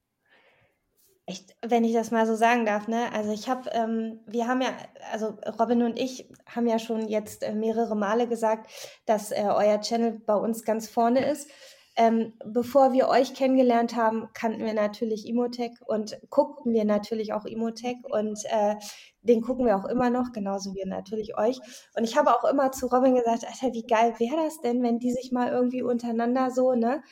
Echt, wenn ich das mal so sagen darf, ne? Also ich habe, ähm, wir haben ja, also Robin und ich haben ja schon jetzt äh, mehrere Male gesagt, dass äh, euer Channel bei uns ganz vorne ist. Ähm, bevor wir euch kennengelernt haben, kannten wir natürlich Imotech und guckten wir natürlich auch Imotech und äh, den gucken wir auch immer noch, genauso wie natürlich euch. Und ich habe auch immer zu Robin gesagt, Alter, wie geil wäre das denn, wenn die sich mal irgendwie untereinander so, ne?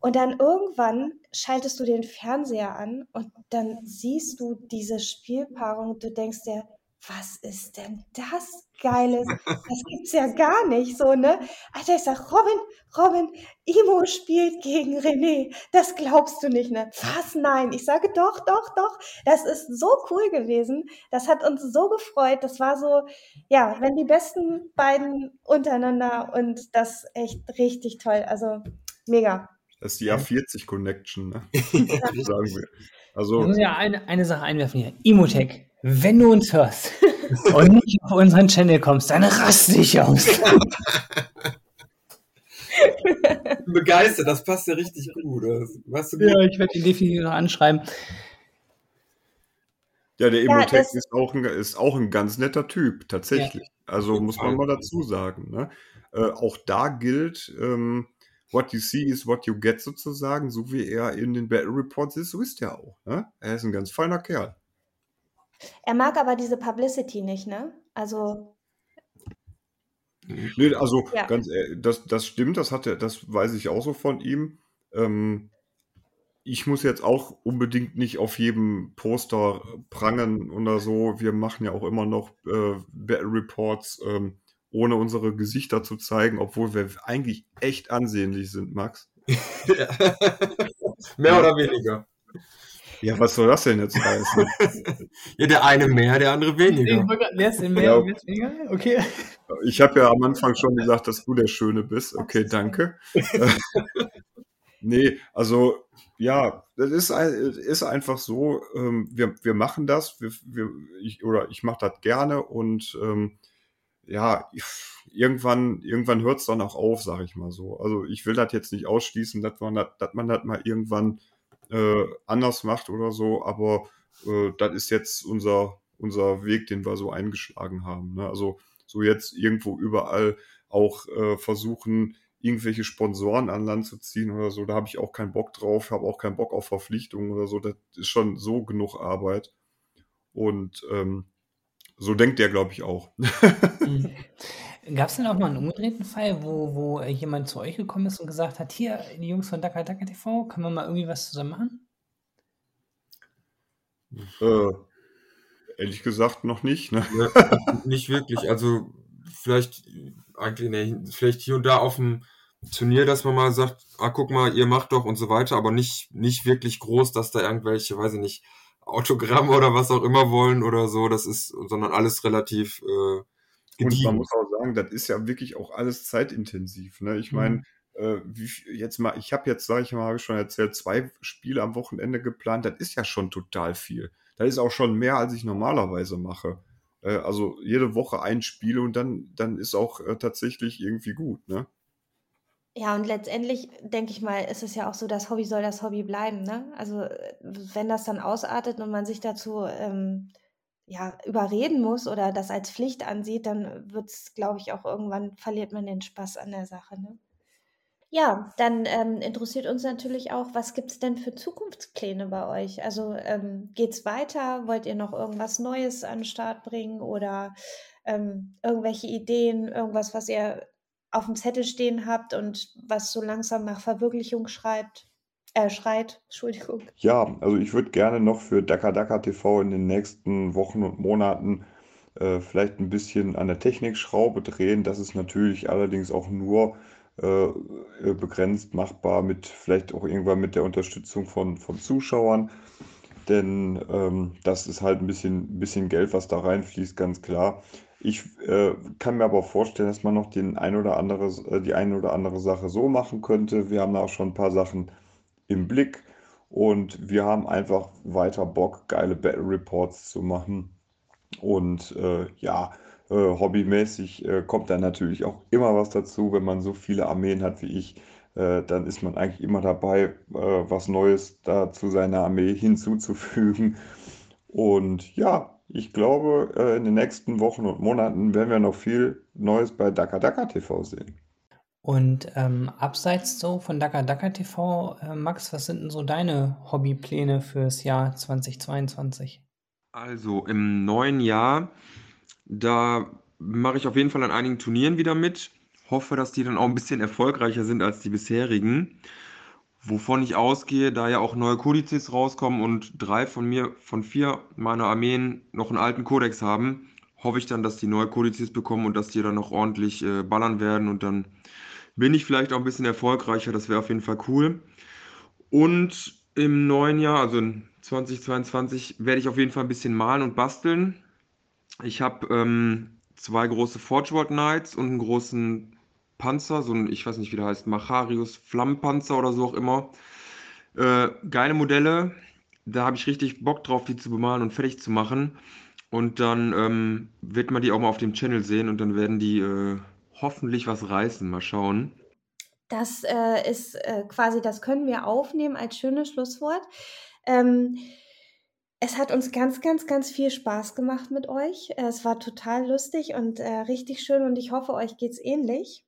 Und dann irgendwann schaltest du den Fernseher an und dann siehst du diese Spielpaarung. Du denkst dir, was ist denn das Geiles? Das gibt's ja gar nicht so, ne? Alter, ich sag, Robin, Robin, Imo spielt gegen René. Das glaubst du nicht, ne? Was? Nein. Ich sage doch, doch, doch. Das ist so cool gewesen. Das hat uns so gefreut. Das war so, ja, wenn die besten beiden untereinander und das echt richtig toll. Also mega. Das ist die A40 Connection, ne? Sagen wir. Also, ich muss ja eine, eine Sache einwerfen hier. Imotech, wenn du uns hörst und nicht auf unseren Channel kommst, dann rast dich aus. Begeistert, das passt ja richtig gut. weißt du gut. Ja, ich werde ihn definitiv noch anschreiben. Ja, der Imotech ja, ist, auch ein, ist auch ein ganz netter Typ, tatsächlich. Ja. Also muss man mal dazu sagen. Ne? Äh, auch da gilt, ähm, what you see is what you get sozusagen, so wie er in den Battle Reports ist, so ist er auch. Ne? Er ist ein ganz feiner Kerl. Er mag aber diese Publicity nicht, ne? Also. Nee, also ja. ganz, das, das stimmt, das hat er, das weiß ich auch so von ihm. Ähm, ich muss jetzt auch unbedingt nicht auf jedem Poster prangen oder so. Wir machen ja auch immer noch äh, Battle Reports. Ähm, ohne unsere Gesichter zu zeigen, obwohl wir eigentlich echt ansehnlich sind, Max. mehr oder weniger. Ja, was soll das denn jetzt heißen? ja, der eine mehr, der andere weniger. Wer ist denn mehr ja. wer ist weniger? Okay. Ich habe ja am Anfang schon gesagt, dass du der Schöne bist. Okay, danke. nee, also ja, das ist, ist einfach so, ähm, wir, wir machen das, wir, wir, ich, oder ich mache das gerne und ähm, ja, irgendwann, irgendwann hört es dann auch auf, sage ich mal so. Also ich will das jetzt nicht ausschließen, dass man das, dass man das mal irgendwann äh, anders macht oder so, aber äh, das ist jetzt unser, unser Weg, den wir so eingeschlagen haben. Ne? Also so jetzt irgendwo überall auch äh, versuchen, irgendwelche Sponsoren an Land zu ziehen oder so. Da habe ich auch keinen Bock drauf, habe auch keinen Bock auf Verpflichtungen oder so. Das ist schon so genug Arbeit. Und ähm, so denkt der, glaube ich, auch. Gab es denn auch mal einen umgedrehten Fall, wo, wo jemand zu euch gekommen ist und gesagt hat, hier, die Jungs von Daka Daka TV, können wir mal irgendwie was zusammen machen? Äh, ehrlich gesagt noch nicht. Ne? Ja, nicht wirklich. Also vielleicht eigentlich, nee, vielleicht hier und da auf dem Turnier, dass man mal sagt, ah, guck mal, ihr macht doch und so weiter, aber nicht, nicht wirklich groß, dass da irgendwelche, weiß ich nicht, Autogramme oder was auch immer wollen oder so. Das ist, sondern alles relativ äh, Und man muss auch sagen, das ist ja wirklich auch alles zeitintensiv. Ne? Ich meine, mhm. äh, jetzt mal, ich habe jetzt, sage ich mal, habe ich schon erzählt, zwei Spiele am Wochenende geplant. Das ist ja schon total viel. Das ist auch schon mehr, als ich normalerweise mache. Äh, also jede Woche ein Spiel und dann, dann ist auch äh, tatsächlich irgendwie gut, ne? Ja, und letztendlich denke ich mal, ist es ja auch so, das Hobby soll das Hobby bleiben, ne? Also wenn das dann ausartet und man sich dazu ähm, ja, überreden muss oder das als Pflicht ansieht, dann wird es, glaube ich, auch irgendwann verliert man den Spaß an der Sache, ne? Ja, dann ähm, interessiert uns natürlich auch, was gibt es denn für Zukunftspläne bei euch? Also ähm, es weiter? Wollt ihr noch irgendwas Neues an den Start bringen oder ähm, irgendwelche Ideen, irgendwas, was ihr auf dem Zettel stehen habt und was so langsam nach Verwirklichung schreibt? Äh, schreit, Entschuldigung. Ja, also ich würde gerne noch für Daka Daka TV in den nächsten Wochen und Monaten äh, vielleicht ein bisschen an der Technikschraube drehen. Das ist natürlich allerdings auch nur äh, äh, begrenzt machbar mit vielleicht auch irgendwann mit der Unterstützung von, von Zuschauern. Denn ähm, das ist halt ein bisschen, bisschen Geld, was da reinfließt, ganz klar. Ich äh, kann mir aber vorstellen, dass man noch den ein oder andere, äh, die eine oder andere Sache so machen könnte. Wir haben da auch schon ein paar Sachen im Blick und wir haben einfach weiter Bock, geile Battle Reports zu machen. Und äh, ja, äh, hobbymäßig äh, kommt dann natürlich auch immer was dazu. Wenn man so viele Armeen hat wie ich, äh, dann ist man eigentlich immer dabei, äh, was Neues da zu seiner Armee hinzuzufügen. Und ja, ich glaube, äh, in den nächsten Wochen und Monaten werden wir noch viel Neues bei Daka Daka TV sehen. Und ähm, abseits so von Daka Daka TV, äh, Max, was sind denn so deine Hobbypläne fürs Jahr 2022? Also im neuen Jahr da mache ich auf jeden Fall an einigen Turnieren wieder mit. Hoffe, dass die dann auch ein bisschen erfolgreicher sind als die bisherigen. Wovon ich ausgehe, da ja auch neue Kodizes rauskommen und drei von mir, von vier meiner Armeen noch einen alten Kodex haben, hoffe ich dann, dass die neue Kodizes bekommen und dass die dann noch ordentlich äh, ballern werden und dann bin ich vielleicht auch ein bisschen erfolgreicher. Das wäre auf jeden Fall cool. Und im neuen Jahr, also in 2022, werde ich auf jeden Fall ein bisschen malen und basteln. Ich habe ähm, zwei große Forgeworld Knights und einen großen Panzer, so ein, ich weiß nicht, wie der heißt, Macharius Flammenpanzer oder so auch immer. Äh, geile Modelle. Da habe ich richtig Bock drauf, die zu bemalen und fertig zu machen. Und dann ähm, wird man die auch mal auf dem Channel sehen und dann werden die äh, hoffentlich was reißen. Mal schauen. Das äh, ist äh, quasi, das können wir aufnehmen als schönes Schlusswort. Ähm, es hat uns ganz, ganz, ganz viel Spaß gemacht mit euch. Es war total lustig und äh, richtig schön und ich hoffe, euch geht's ähnlich.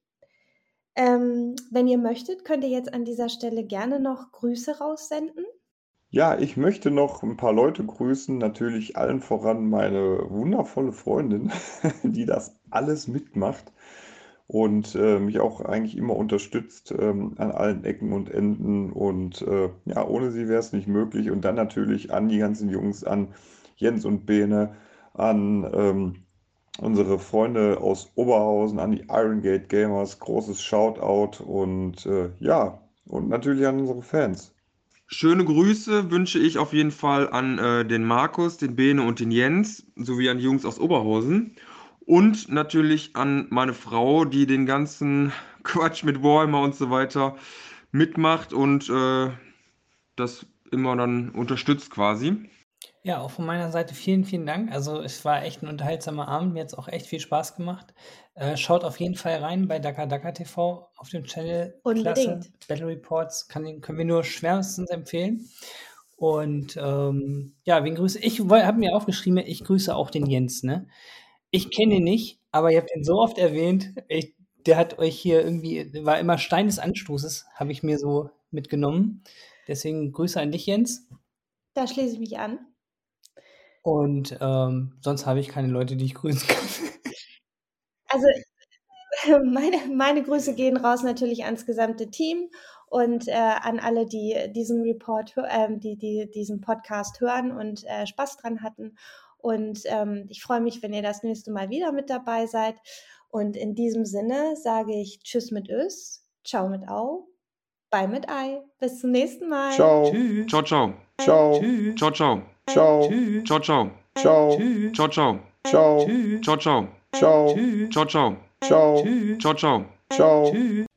Ähm, wenn ihr möchtet, könnt ihr jetzt an dieser Stelle gerne noch Grüße raussenden. Ja, ich möchte noch ein paar Leute grüßen, natürlich allen voran meine wundervolle Freundin, die das alles mitmacht und äh, mich auch eigentlich immer unterstützt ähm, an allen Ecken und Enden. Und äh, ja, ohne sie wäre es nicht möglich. Und dann natürlich an die ganzen Jungs, an Jens und Bene, an ähm, unsere Freunde aus Oberhausen, an die Iron Gate Gamers, großes Shoutout und äh, ja, und natürlich an unsere Fans. Schöne Grüße wünsche ich auf jeden Fall an äh, den Markus, den Bene und den Jens, sowie an die Jungs aus Oberhausen. Und natürlich an meine Frau, die den ganzen Quatsch mit Warhammer und so weiter mitmacht und äh, das immer dann unterstützt quasi. Ja, auch von meiner Seite vielen, vielen Dank. Also es war echt ein unterhaltsamer Abend. Mir hat es auch echt viel Spaß gemacht. Äh, schaut auf jeden Fall rein bei Daka Daka TV auf dem Channel. Unbedingt. Klasse. Battle Reports kann, können wir nur schwerstens empfehlen. Und ähm, ja, wen grüße ich? habe mir aufgeschrieben, ich grüße auch den Jens. Ne? Ich kenne ihn nicht, aber ihr habt ihn so oft erwähnt. Ich, der hat euch hier irgendwie, war immer Stein des Anstoßes, habe ich mir so mitgenommen. Deswegen Grüße an dich, Jens. Da schließe ich mich an. Und ähm, sonst habe ich keine Leute, die ich grüßen kann. Also meine, meine Grüße gehen raus natürlich ans gesamte Team und äh, an alle, die diesen Report, äh, die, die diesen Podcast hören und äh, Spaß dran hatten. Und ähm, ich freue mich, wenn ihr das nächste Mal wieder mit dabei seid. Und in diesem Sinne sage ich Tschüss mit Ös, Ciao mit Au, Bye mit Ei. Bis zum nächsten Mal. Ciao. Tschüss. Ciao, ciao. Ciao. Tschüss. Ciao, ciao. Ciao. Tschüss. Ciao, ciao. Ciao. Tschüss. Ciao, ciao. Ciao. Tschüss. Ciao, ciao. Ciao. Tschüss. Ciao, ciao. Ciao. Tschüss. Ciao, ciao. Ciao. Tschüss.